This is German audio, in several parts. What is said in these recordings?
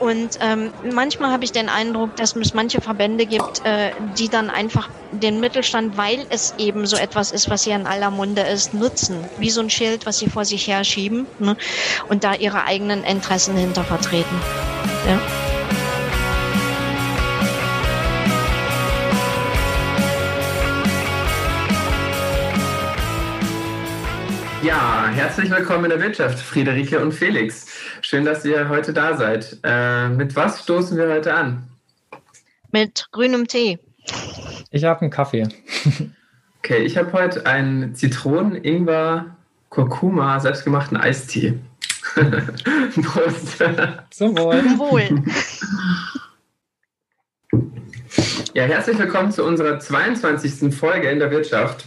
Und ähm, manchmal habe ich den Eindruck, dass es manche Verbände gibt, äh, die dann einfach den Mittelstand, weil es eben so etwas ist, was hier in aller Munde ist, nutzen. Wie so ein Schild, was sie vor sich herschieben ne? und da ihre eigenen Interessen hinter vertreten. Ja. Herzlich willkommen in der Wirtschaft, Friederike und Felix. Schön, dass ihr heute da seid. Äh, mit was stoßen wir heute an? Mit grünem Tee. Ich habe einen Kaffee. Okay, ich habe heute einen Zitronen, Ingwer, Kurkuma, selbstgemachten Eistee. Prost. Zum Wohl. Zum Wohl. Ja, herzlich willkommen zu unserer 22. Folge in der Wirtschaft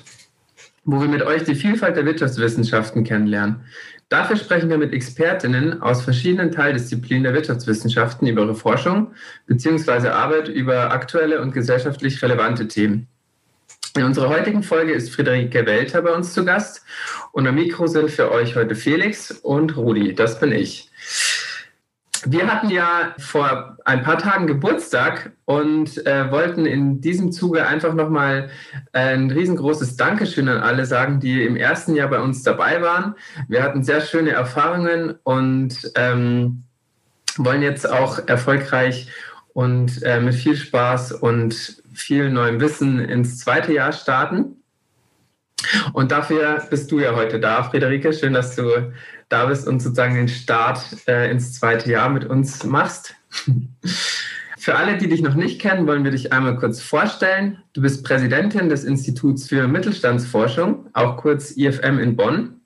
wo wir mit euch die Vielfalt der Wirtschaftswissenschaften kennenlernen. Dafür sprechen wir mit Expertinnen aus verschiedenen Teildisziplinen der Wirtschaftswissenschaften über ihre Forschung bzw. Arbeit über aktuelle und gesellschaftlich relevante Themen. In unserer heutigen Folge ist Friederike Welter bei uns zu Gast und am Mikro sind für euch heute Felix und Rudi, das bin ich. Wir hatten ja vor ein paar Tagen Geburtstag und äh, wollten in diesem Zuge einfach nochmal ein riesengroßes Dankeschön an alle sagen, die im ersten Jahr bei uns dabei waren. Wir hatten sehr schöne Erfahrungen und ähm, wollen jetzt auch erfolgreich und äh, mit viel Spaß und viel neuem Wissen ins zweite Jahr starten. Und dafür bist du ja heute da, Friederike. Schön, dass du da bist und sozusagen den Start äh, ins zweite Jahr mit uns machst. Für alle, die dich noch nicht kennen, wollen wir dich einmal kurz vorstellen. Du bist Präsidentin des Instituts für Mittelstandsforschung, auch kurz IFM in Bonn.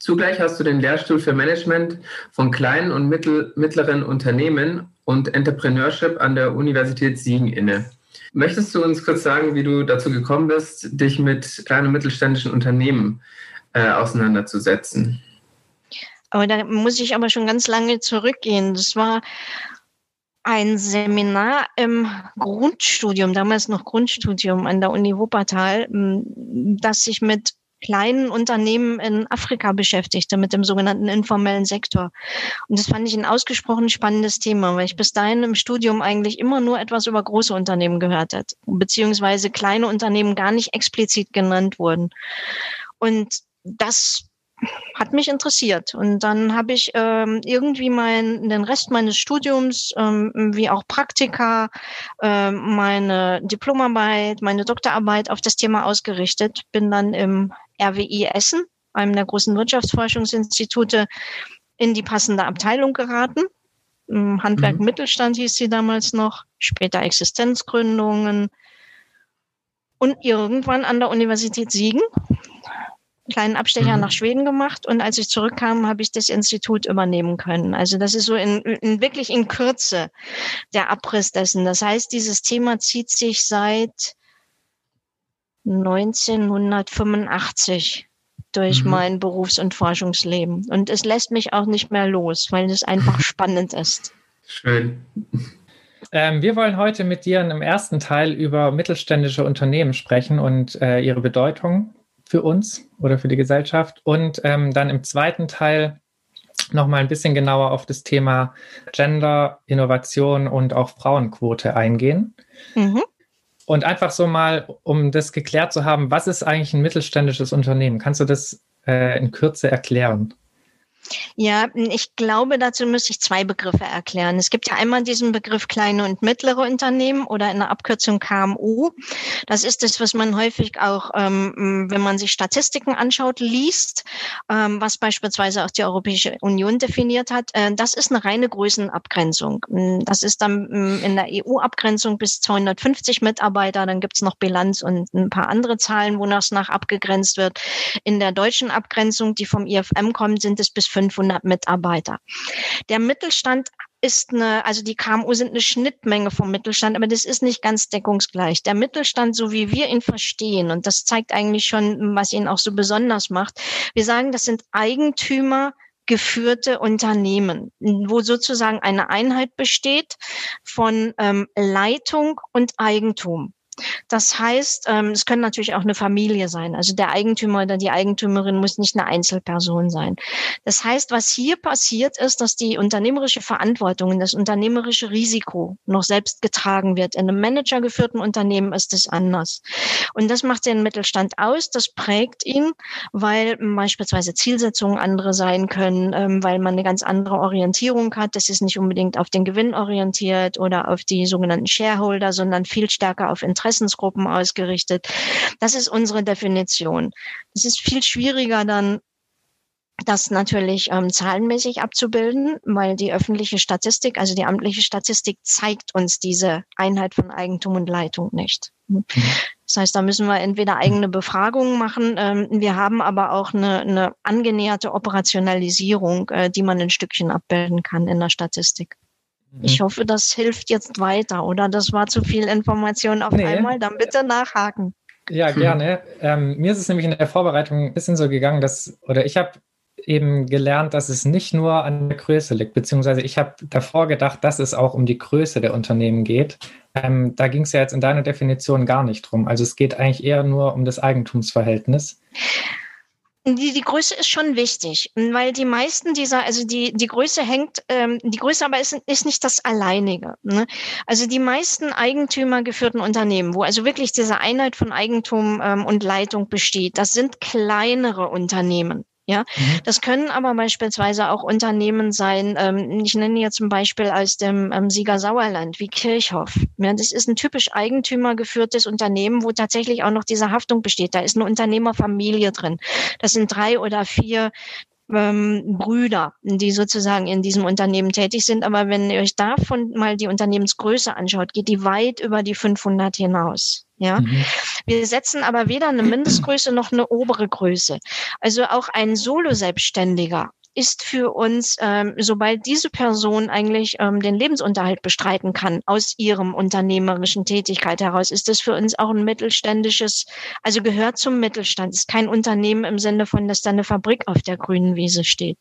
Zugleich hast du den Lehrstuhl für Management von kleinen und mittleren Unternehmen und Entrepreneurship an der Universität Siegen inne. Möchtest du uns kurz sagen, wie du dazu gekommen bist, dich mit kleinen und mittelständischen Unternehmen äh, auseinanderzusetzen? Aber da muss ich aber schon ganz lange zurückgehen. Das war ein Seminar im Grundstudium, damals noch Grundstudium an der Uni Wuppertal, das sich mit kleinen Unternehmen in Afrika beschäftigte, mit dem sogenannten informellen Sektor. Und das fand ich ein ausgesprochen spannendes Thema, weil ich bis dahin im Studium eigentlich immer nur etwas über große Unternehmen gehört hat, beziehungsweise kleine Unternehmen gar nicht explizit genannt wurden. Und das hat mich interessiert. Und dann habe ich ähm, irgendwie mein, den Rest meines Studiums, ähm, wie auch Praktika, ähm, meine Diplomarbeit, meine Doktorarbeit auf das Thema ausgerichtet. Bin dann im RWI Essen, einem der großen Wirtschaftsforschungsinstitute, in die passende Abteilung geraten. Handwerk mhm. Mittelstand hieß sie damals noch, später Existenzgründungen. Und irgendwann an der Universität Siegen kleinen Abstecher mhm. nach Schweden gemacht und als ich zurückkam, habe ich das Institut übernehmen können. Also das ist so in, in, wirklich in Kürze der Abriss dessen. Das heißt, dieses Thema zieht sich seit 1985 durch mhm. mein Berufs- und Forschungsleben. Und es lässt mich auch nicht mehr los, weil es einfach spannend ist. Schön. Ähm, wir wollen heute mit dir im ersten Teil über mittelständische Unternehmen sprechen und äh, ihre Bedeutung für uns oder für die Gesellschaft. Und ähm, dann im zweiten Teil nochmal ein bisschen genauer auf das Thema Gender, Innovation und auch Frauenquote eingehen. Mhm. Und einfach so mal, um das geklärt zu haben, was ist eigentlich ein mittelständisches Unternehmen? Kannst du das äh, in Kürze erklären? Ja, ich glaube, dazu müsste ich zwei Begriffe erklären. Es gibt ja einmal diesen Begriff kleine und mittlere Unternehmen oder in der Abkürzung KMU. Das ist das, was man häufig auch, ähm, wenn man sich Statistiken anschaut, liest, ähm, was beispielsweise auch die Europäische Union definiert hat. Äh, das ist eine reine Größenabgrenzung. Das ist dann ähm, in der EU-Abgrenzung bis 250 Mitarbeiter. Dann gibt es noch Bilanz und ein paar andere Zahlen, wonach es nach abgegrenzt wird. In der deutschen Abgrenzung, die vom IFM kommt, sind es bis 500 Mitarbeiter. Der Mittelstand ist eine, also die KMU sind eine Schnittmenge vom Mittelstand, aber das ist nicht ganz deckungsgleich. Der Mittelstand, so wie wir ihn verstehen, und das zeigt eigentlich schon, was ihn auch so besonders macht. Wir sagen, das sind Eigentümer geführte Unternehmen, wo sozusagen eine Einheit besteht von ähm, Leitung und Eigentum. Das heißt, ähm, es können natürlich auch eine Familie sein. Also der Eigentümer oder die Eigentümerin muss nicht eine Einzelperson sein. Das heißt, was hier passiert ist, dass die unternehmerische Verantwortung und das unternehmerische Risiko noch selbst getragen wird. In einem managergeführten Unternehmen ist es anders. Und das macht den Mittelstand aus, das prägt ihn, weil beispielsweise Zielsetzungen andere sein können, ähm, weil man eine ganz andere Orientierung hat. Das ist nicht unbedingt auf den Gewinn orientiert oder auf die sogenannten Shareholder, sondern viel stärker auf Interessensgruppen ausgerichtet. Das ist unsere Definition. Es ist viel schwieriger dann das natürlich ähm, zahlenmäßig abzubilden, weil die öffentliche Statistik, also die amtliche Statistik zeigt uns diese Einheit von Eigentum und Leitung nicht. Mhm. Das heißt, da müssen wir entweder eigene Befragungen machen. Ähm, wir haben aber auch eine, eine angenäherte Operationalisierung, äh, die man ein Stückchen abbilden kann in der Statistik. Mhm. Ich hoffe, das hilft jetzt weiter, oder? Das war zu viel Information auf nee. einmal. Dann bitte nachhaken. Ja, gerne. Ähm, mir ist es nämlich in der Vorbereitung ein bisschen so gegangen, dass, oder ich habe eben gelernt, dass es nicht nur an der Größe liegt, beziehungsweise ich habe davor gedacht, dass es auch um die Größe der Unternehmen geht. Ähm, da ging es ja jetzt in deiner Definition gar nicht drum. Also es geht eigentlich eher nur um das Eigentumsverhältnis. Die, die Größe ist schon wichtig, weil die meisten dieser, also die, die Größe hängt, ähm, die Größe aber ist, ist nicht das Alleinige. Ne? Also die meisten eigentümergeführten Unternehmen, wo also wirklich diese Einheit von Eigentum ähm, und Leitung besteht, das sind kleinere Unternehmen. Ja, mhm. das können aber beispielsweise auch Unternehmen sein. Ähm, ich nenne jetzt zum Beispiel aus dem ähm, Sieger Sauerland wie Kirchhoff. Ja, das ist ein typisch eigentümergeführtes Unternehmen, wo tatsächlich auch noch diese Haftung besteht. Da ist eine Unternehmerfamilie drin. Das sind drei oder vier ähm, Brüder, die sozusagen in diesem Unternehmen tätig sind. Aber wenn ihr euch davon mal die Unternehmensgröße anschaut, geht die weit über die 500 hinaus. Ja, mhm. wir setzen aber weder eine Mindestgröße noch eine obere Größe. Also auch ein Solo-Selbstständiger ist für uns, ähm, sobald diese Person eigentlich ähm, den Lebensunterhalt bestreiten kann aus ihrem unternehmerischen Tätigkeit heraus, ist das für uns auch ein mittelständisches, also gehört zum Mittelstand, ist kein Unternehmen im Sinne von, dass da eine Fabrik auf der grünen Wiese steht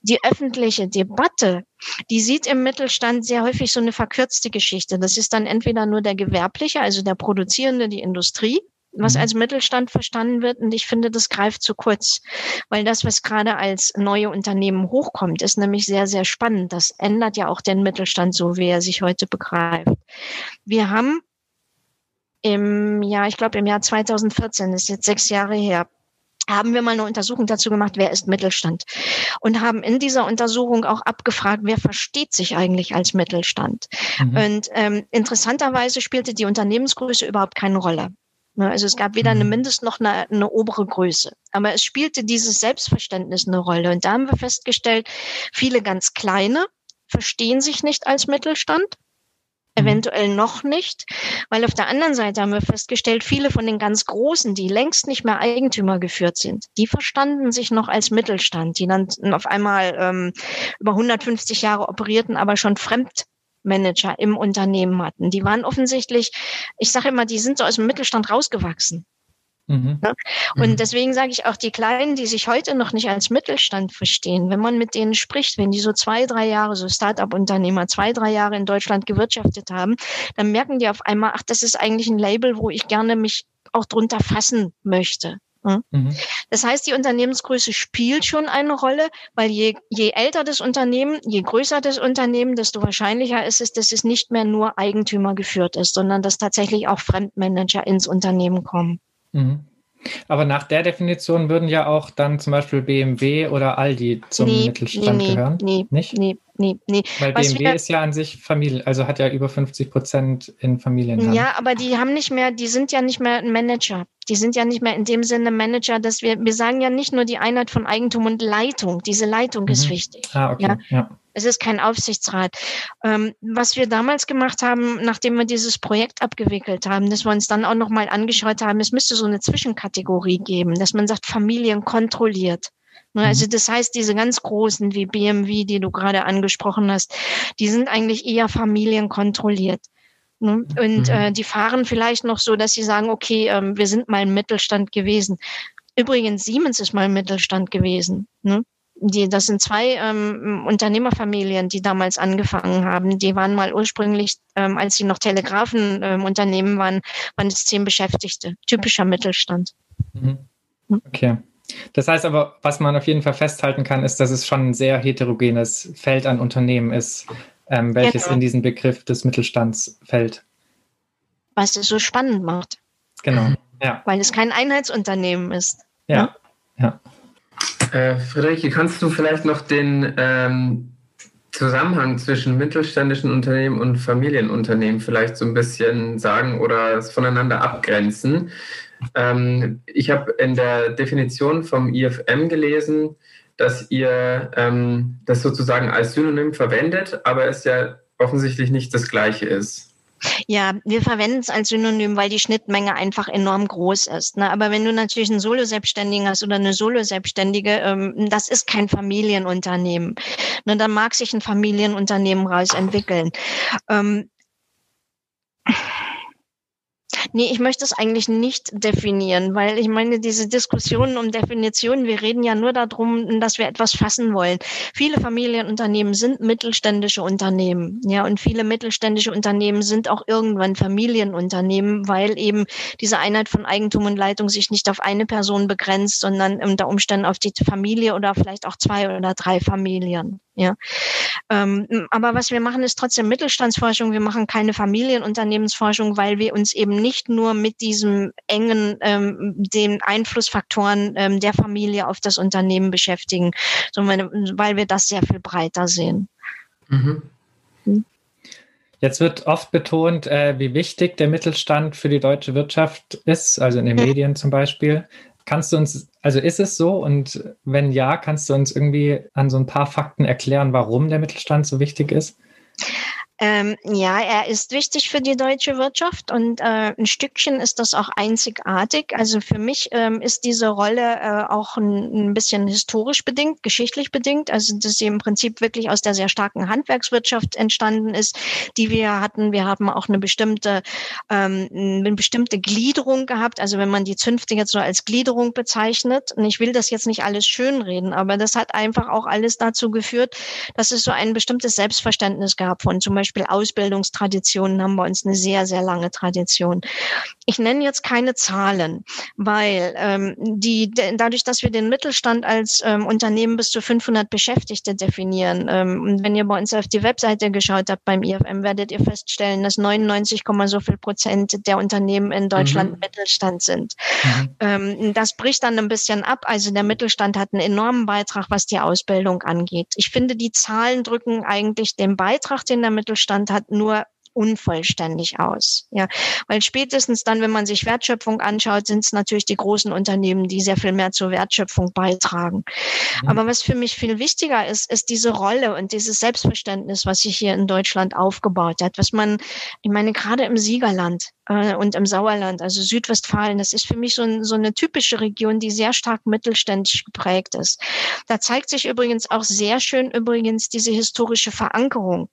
die öffentliche Debatte, die sieht im Mittelstand sehr häufig so eine verkürzte Geschichte. Das ist dann entweder nur der Gewerbliche, also der Produzierende, die Industrie, was mhm. als Mittelstand verstanden wird. Und ich finde, das greift zu kurz, weil das, was gerade als neue Unternehmen hochkommt, ist nämlich sehr, sehr spannend. Das ändert ja auch den Mittelstand so, wie er sich heute begreift. Wir haben im Jahr, ich glaube im Jahr 2014, das ist jetzt sechs Jahre her, haben wir mal eine Untersuchung dazu gemacht, wer ist Mittelstand? Und haben in dieser Untersuchung auch abgefragt, wer versteht sich eigentlich als Mittelstand? Mhm. Und ähm, interessanterweise spielte die Unternehmensgröße überhaupt keine Rolle. Ne, also es gab weder eine mhm. Mindest- noch eine, eine obere Größe. Aber es spielte dieses Selbstverständnis eine Rolle. Und da haben wir festgestellt, viele ganz kleine verstehen sich nicht als Mittelstand Mhm. eventuell noch nicht, weil auf der anderen Seite haben wir festgestellt, viele von den ganz Großen, die längst nicht mehr Eigentümer geführt sind, die verstanden sich noch als Mittelstand, die dann auf einmal ähm, über 150 Jahre operierten, aber schon Fremdmanager im Unternehmen hatten. Die waren offensichtlich, ich sage immer, die sind so aus dem Mittelstand rausgewachsen. Mhm. Ne? Und mhm. deswegen sage ich auch, die Kleinen, die sich heute noch nicht als Mittelstand verstehen, wenn man mit denen spricht, wenn die so zwei, drei Jahre, so Start-up-Unternehmer, zwei, drei Jahre in Deutschland gewirtschaftet haben, dann merken die auf einmal, ach, das ist eigentlich ein Label, wo ich gerne mich auch drunter fassen möchte. Ne? Mhm. Das heißt, die Unternehmensgröße spielt schon eine Rolle, weil je, je älter das Unternehmen, je größer das Unternehmen, desto wahrscheinlicher ist es, dass es nicht mehr nur Eigentümer geführt ist, sondern dass tatsächlich auch Fremdmanager ins Unternehmen kommen. Mhm. Aber nach der Definition würden ja auch dann zum Beispiel BMW oder Aldi zum nee, Mittelstand nee, gehören. Nee, nicht? Nee, nee, nee. Weil Was BMW ist ja an sich Familie, also hat ja über 50 Prozent in Familien. Ja, aber die haben nicht mehr, die sind ja nicht mehr ein Manager. Die sind ja nicht mehr in dem Sinne Manager, dass wir, wir sagen ja nicht nur die Einheit von Eigentum und Leitung. Diese Leitung mhm. ist wichtig. Ah, okay. Ja? ja. Es ist kein Aufsichtsrat. Ähm, was wir damals gemacht haben, nachdem wir dieses Projekt abgewickelt haben, dass wir uns dann auch nochmal angeschaut haben, es müsste so eine Zwischenkategorie geben, dass man sagt, Familien kontrolliert. Ne, also mhm. das heißt, diese ganz großen wie BMW, die du gerade angesprochen hast, die sind eigentlich eher familienkontrolliert. Ne? Und mhm. äh, die fahren vielleicht noch so, dass sie sagen, okay, ähm, wir sind mal im Mittelstand gewesen. Übrigens, Siemens ist mal im Mittelstand gewesen. Ne? die, das sind zwei ähm, Unternehmerfamilien, die damals angefangen haben. Die waren mal ursprünglich, ähm, als sie noch Telegrafenunternehmen ähm, waren, waren es zehn Beschäftigte. Typischer Mittelstand. Mhm. Okay. Das heißt aber, was man auf jeden Fall festhalten kann, ist, dass es schon ein sehr heterogenes Feld an Unternehmen ist, ähm, welches genau. in diesen Begriff des Mittelstands fällt. Was es so spannend macht. Genau, ja. Weil es kein Einheitsunternehmen ist. Ja, ja. Äh, Friederike, kannst du vielleicht noch den ähm, Zusammenhang zwischen mittelständischen Unternehmen und Familienunternehmen vielleicht so ein bisschen sagen oder es voneinander abgrenzen? Ähm, ich habe in der Definition vom IFM gelesen, dass ihr ähm, das sozusagen als Synonym verwendet, aber es ja offensichtlich nicht das gleiche ist. Ja, wir verwenden es als Synonym, weil die Schnittmenge einfach enorm groß ist. Ne? Aber wenn du natürlich einen Solo-Selbstständigen hast oder eine Solo-Selbstständige, ähm, das ist kein Familienunternehmen. Ne? Da mag sich ein Familienunternehmen raus entwickeln. Ähm, Nee, ich möchte es eigentlich nicht definieren, weil ich meine, diese Diskussionen um Definitionen, wir reden ja nur darum, dass wir etwas fassen wollen. Viele Familienunternehmen sind mittelständische Unternehmen, ja, und viele mittelständische Unternehmen sind auch irgendwann Familienunternehmen, weil eben diese Einheit von Eigentum und Leitung sich nicht auf eine Person begrenzt, sondern unter Umständen auf die Familie oder vielleicht auch zwei oder drei Familien. Ja. Ähm, aber was wir machen, ist trotzdem Mittelstandsforschung. Wir machen keine Familienunternehmensforschung, weil wir uns eben nicht nur mit diesem engen, ähm, den Einflussfaktoren ähm, der Familie auf das Unternehmen beschäftigen, sondern weil wir das sehr viel breiter sehen. Mhm. Hm? Jetzt wird oft betont, äh, wie wichtig der Mittelstand für die deutsche Wirtschaft ist, also in den Medien zum Beispiel. Kannst du uns, also ist es so? Und wenn ja, kannst du uns irgendwie an so ein paar Fakten erklären, warum der Mittelstand so wichtig ist? Ähm, ja, er ist wichtig für die deutsche Wirtschaft und äh, ein Stückchen ist das auch einzigartig. Also für mich ähm, ist diese Rolle äh, auch ein, ein, bisschen historisch bedingt, geschichtlich bedingt. Also dass sie im Prinzip wirklich aus der sehr starken Handwerkswirtschaft entstanden ist, die wir hatten. Wir haben auch eine bestimmte, ähm, eine bestimmte Gliederung gehabt. Also wenn man die Zünfte jetzt so als Gliederung bezeichnet, und ich will das jetzt nicht alles schönreden, aber das hat einfach auch alles dazu geführt, dass es so ein bestimmtes Selbstverständnis gab von zum Beispiel Beispiel Ausbildungstraditionen haben bei uns eine sehr, sehr lange Tradition. Ich nenne jetzt keine Zahlen, weil ähm, die, dadurch, dass wir den Mittelstand als ähm, Unternehmen bis zu 500 Beschäftigte definieren, ähm, und wenn ihr bei uns auf die Webseite geschaut habt beim IFM, werdet ihr feststellen, dass 99, so viel Prozent der Unternehmen in Deutschland mhm. Mittelstand sind. Mhm. Ähm, das bricht dann ein bisschen ab. Also der Mittelstand hat einen enormen Beitrag, was die Ausbildung angeht. Ich finde, die Zahlen drücken eigentlich den Beitrag, den der Mittelstand Mittelstand hat nur unvollständig aus. Ja, weil spätestens dann, wenn man sich Wertschöpfung anschaut, sind es natürlich die großen Unternehmen, die sehr viel mehr zur Wertschöpfung beitragen. Mhm. Aber was für mich viel wichtiger ist, ist diese Rolle und dieses Selbstverständnis, was sich hier in Deutschland aufgebaut hat, was man, ich meine, gerade im Siegerland äh, und im Sauerland, also Südwestfalen, das ist für mich so, ein, so eine typische Region, die sehr stark mittelständisch geprägt ist. Da zeigt sich übrigens auch sehr schön übrigens diese historische Verankerung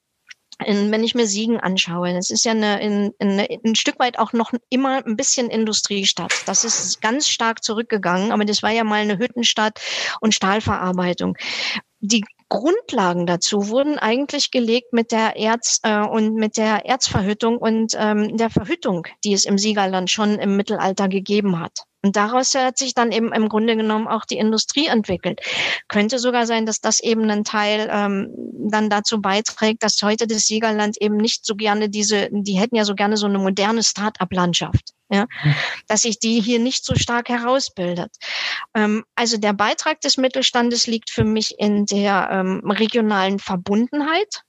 in, wenn ich mir Siegen anschaue, das ist ja eine, in, in, ein Stück weit auch noch immer ein bisschen Industriestadt. Das ist ganz stark zurückgegangen, aber das war ja mal eine Hüttenstadt und Stahlverarbeitung. Die Grundlagen dazu wurden eigentlich gelegt mit der Erz äh, und mit der Erzverhüttung und ähm, der Verhüttung, die es im Siegerland schon im Mittelalter gegeben hat. Und daraus hat sich dann eben im Grunde genommen auch die Industrie entwickelt. Könnte sogar sein, dass das eben ein Teil ähm, dann dazu beiträgt, dass heute das Siegerland eben nicht so gerne diese, die hätten ja so gerne so eine moderne Start-up-Landschaft. Ja, mhm. dass sich die hier nicht so stark herausbildet. Ähm, also der Beitrag des Mittelstandes liegt für mich in der ähm, regionalen Verbundenheit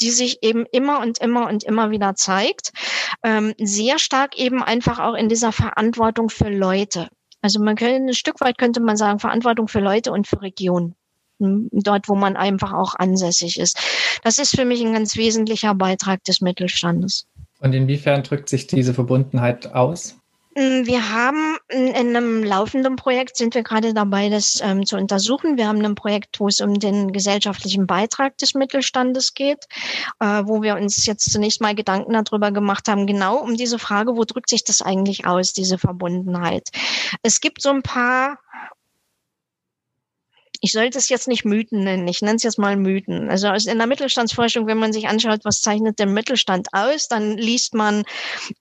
die sich eben immer und immer und immer wieder zeigt. Ähm, sehr stark eben einfach auch in dieser Verantwortung für Leute. Also man könnte ein Stück weit könnte man sagen, Verantwortung für Leute und für Regionen. Hm, dort, wo man einfach auch ansässig ist. Das ist für mich ein ganz wesentlicher Beitrag des Mittelstandes. Und inwiefern drückt sich diese Verbundenheit aus? Mm, wir haben in einem laufenden Projekt sind wir gerade dabei, das ähm, zu untersuchen. Wir haben ein Projekt, wo es um den gesellschaftlichen Beitrag des Mittelstandes geht, äh, wo wir uns jetzt zunächst mal Gedanken darüber gemacht haben, genau um diese Frage, wo drückt sich das eigentlich aus, diese Verbundenheit. Es gibt so ein paar ich sollte es jetzt nicht Mythen nennen, ich nenne es jetzt mal Mythen. Also in der Mittelstandsforschung, wenn man sich anschaut, was zeichnet der Mittelstand aus, dann liest man,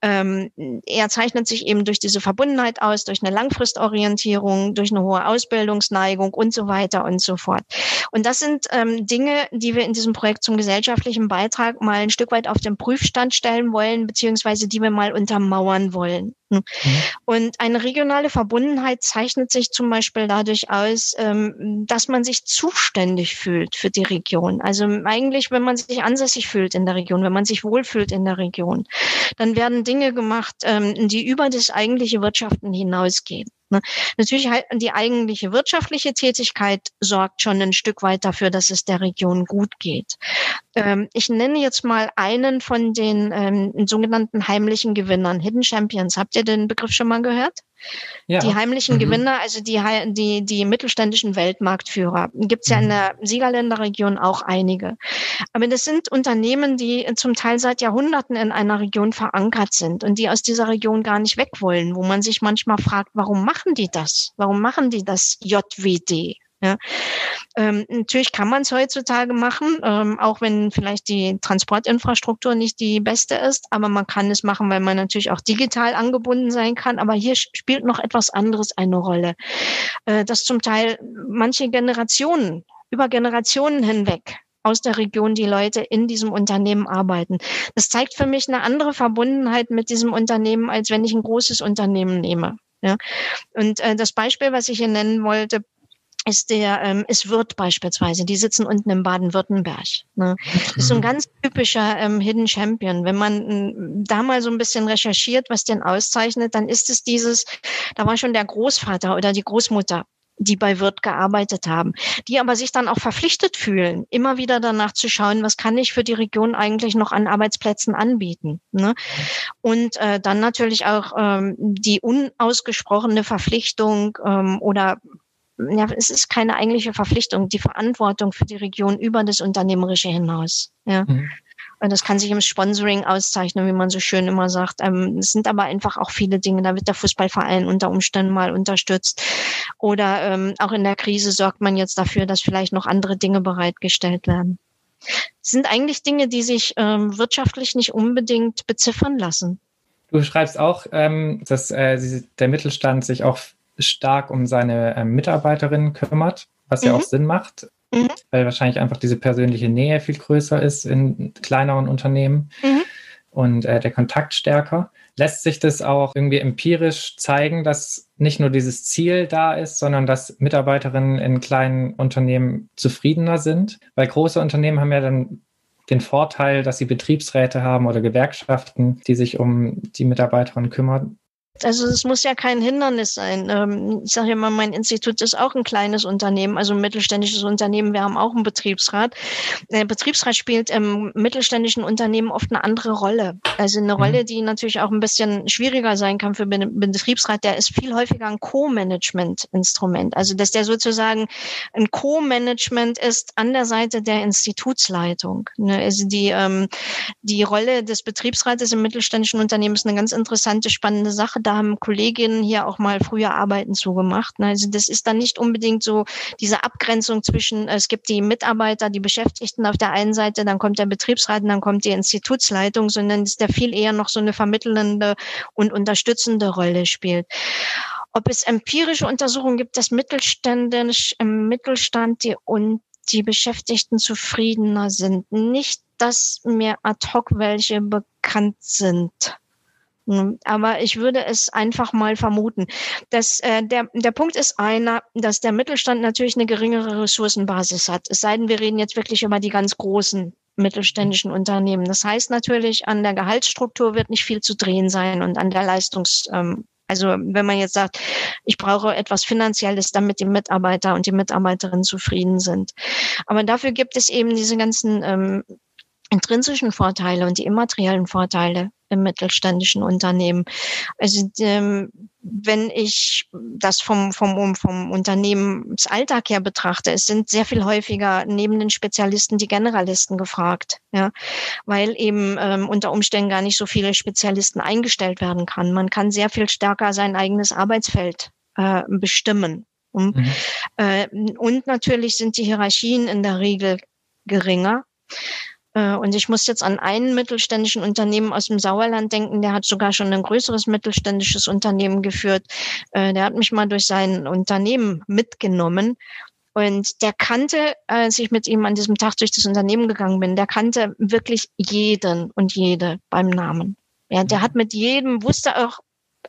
ähm, er zeichnet sich eben durch diese Verbundenheit aus, durch eine Langfristorientierung, durch eine hohe Ausbildungsneigung und so weiter und so fort. Und das sind ähm, Dinge, die wir in diesem Projekt zum gesellschaftlichen Beitrag mal ein Stück weit auf den Prüfstand stellen wollen, beziehungsweise die wir mal untermauern wollen. Mhm. Und eine regionale Verbundenheit zeichnet sich zum Beispiel dadurch aus, ähm, dass man sich zuständig fühlt für die Region. Also eigentlich, wenn man sich ansässig fühlt in der Region, wenn man sich wohlfühlt in der Region, dann werden Dinge gemacht, ähm, die über das eigentliche Wirtschaften hinausgehen. Ne? Natürlich halt die eigentliche wirtschaftliche Tätigkeit sorgt schon ein Stück weit dafür, dass es der Region gut geht. Ähm, ich nenne jetzt mal einen von den ähm, sogenannten heimlichen Gewinnern, Hidden Champions. Habt ihr den Begriff schon mal gehört? Ja. Die heimlichen mhm. Gewinner, also die, die, die mittelständischen Weltmarktführer, gibt es ja in mhm. der Siegerländerregion auch einige. Aber das sind Unternehmen, die zum Teil seit Jahrhunderten in einer Region verankert sind und die aus dieser Region gar nicht weg wollen, wo man sich manchmal fragt, warum machen die das? Warum machen die das JWD? Ja. Ähm, natürlich kann man es heutzutage machen, ähm, auch wenn vielleicht die Transportinfrastruktur nicht die beste ist, aber man kann es machen, weil man natürlich auch digital angebunden sein kann. Aber hier spielt noch etwas anderes eine Rolle, äh, dass zum Teil manche Generationen über Generationen hinweg aus der Region die Leute in diesem Unternehmen arbeiten. Das zeigt für mich eine andere Verbundenheit mit diesem Unternehmen, als wenn ich ein großes Unternehmen nehme. Ja. Und äh, das Beispiel, was ich hier nennen wollte, ist der, ähm, ist Wirt beispielsweise. Die sitzen unten im Baden-Württemberg. Ne? Das ist so ein mhm. ganz typischer ähm, Hidden Champion. Wenn man ähm, da mal so ein bisschen recherchiert, was den auszeichnet, dann ist es dieses, da war schon der Großvater oder die Großmutter die bei Wirt gearbeitet haben, die aber sich dann auch verpflichtet fühlen, immer wieder danach zu schauen, was kann ich für die Region eigentlich noch an Arbeitsplätzen anbieten. Ne? Und äh, dann natürlich auch ähm, die unausgesprochene Verpflichtung ähm, oder ja, es ist keine eigentliche Verpflichtung, die Verantwortung für die Region über das Unternehmerische hinaus. Ja. Mhm. Und das kann sich im Sponsoring auszeichnen, wie man so schön immer sagt. Ähm, es sind aber einfach auch viele Dinge. Da wird der Fußballverein unter Umständen mal unterstützt. Oder ähm, auch in der Krise sorgt man jetzt dafür, dass vielleicht noch andere Dinge bereitgestellt werden. Es sind eigentlich Dinge, die sich ähm, wirtschaftlich nicht unbedingt beziffern lassen. Du schreibst auch, ähm, dass äh, der Mittelstand sich auch stark um seine ähm, Mitarbeiterinnen kümmert, was mhm. ja auch Sinn macht, mhm. weil wahrscheinlich einfach diese persönliche Nähe viel größer ist in kleineren Unternehmen mhm. und äh, der Kontakt stärker. Lässt sich das auch irgendwie empirisch zeigen, dass nicht nur dieses Ziel da ist, sondern dass Mitarbeiterinnen in kleinen Unternehmen zufriedener sind? Weil große Unternehmen haben ja dann den Vorteil, dass sie Betriebsräte haben oder Gewerkschaften, die sich um die Mitarbeiterinnen kümmern also es muss ja kein Hindernis sein. Ähm, ich sage ja mal, mein Institut ist auch ein kleines Unternehmen, also ein mittelständisches Unternehmen. Wir haben auch einen Betriebsrat. Der Betriebsrat spielt im mittelständischen Unternehmen oft eine andere Rolle. Also eine mhm. Rolle, die natürlich auch ein bisschen schwieriger sein kann für den Betriebsrat. Der ist viel häufiger ein Co-Management-Instrument. Also dass der sozusagen ein Co-Management ist an der Seite der Institutsleitung. Ne, also die, ähm, die Rolle des Betriebsrates im mittelständischen Unternehmen ist eine ganz interessante, spannende Sache da haben Kolleginnen hier auch mal früher Arbeiten zugemacht. Ne? Also das ist dann nicht unbedingt so diese Abgrenzung zwischen, es gibt die Mitarbeiter, die Beschäftigten auf der einen Seite, dann kommt der Betriebsrat und dann kommt die Institutsleitung, sondern ist der viel eher noch so eine vermittelnde und unterstützende Rolle spielt ob es empirische Untersuchungen gibt, dass mittelständisch im Mittelstand die und die Beschäftigten zufriedener sind. Nicht, dass mir ad hoc welche bekannt sind. Hm, aber ich würde es einfach mal vermuten. dass äh, der, der Punkt ist einer, dass der Mittelstand natürlich eine geringere Ressourcenbasis hat. Es sei denn, wir reden jetzt wirklich über die ganz großen mittelständischen Unternehmen. Das heißt natürlich, an der Gehaltsstruktur wird nicht viel zu drehen sein und an der Leistungs, ähm, also wenn man jetzt sagt, ich brauche etwas Finanzielles, damit die Mitarbeiter und die Mitarbeiterinnen zufrieden sind. Aber dafür gibt es eben diese ganzen ähm, intrinsischen Vorteile und die immateriellen Vorteile im mittelständischen Unternehmen. Also ähm, wenn ich das vom, vom, vom Unternehmensalltag her betrachte, es sind sehr viel häufiger neben den Spezialisten die Generalisten gefragt, ja, weil eben ähm, unter Umständen gar nicht so viele Spezialisten eingestellt werden kann. Man kann sehr viel stärker sein eigenes Arbeitsfeld äh, bestimmen Mhm. Äh, und natürlich sind die Hierarchien in der Regel geringer. Äh, und ich muss jetzt an einen mittelständischen Unternehmen aus dem Sauerland denken, der hat sogar schon ein größeres mittelständisches Unternehmen geführt. Äh, der hat mich mal durch sein Unternehmen mitgenommen. Und der kannte, als ich mit ihm an diesem Tag durch das Unternehmen gegangen bin, der kannte wirklich jeden und jede beim Namen. Ja, der hat mit jedem, wusste auch,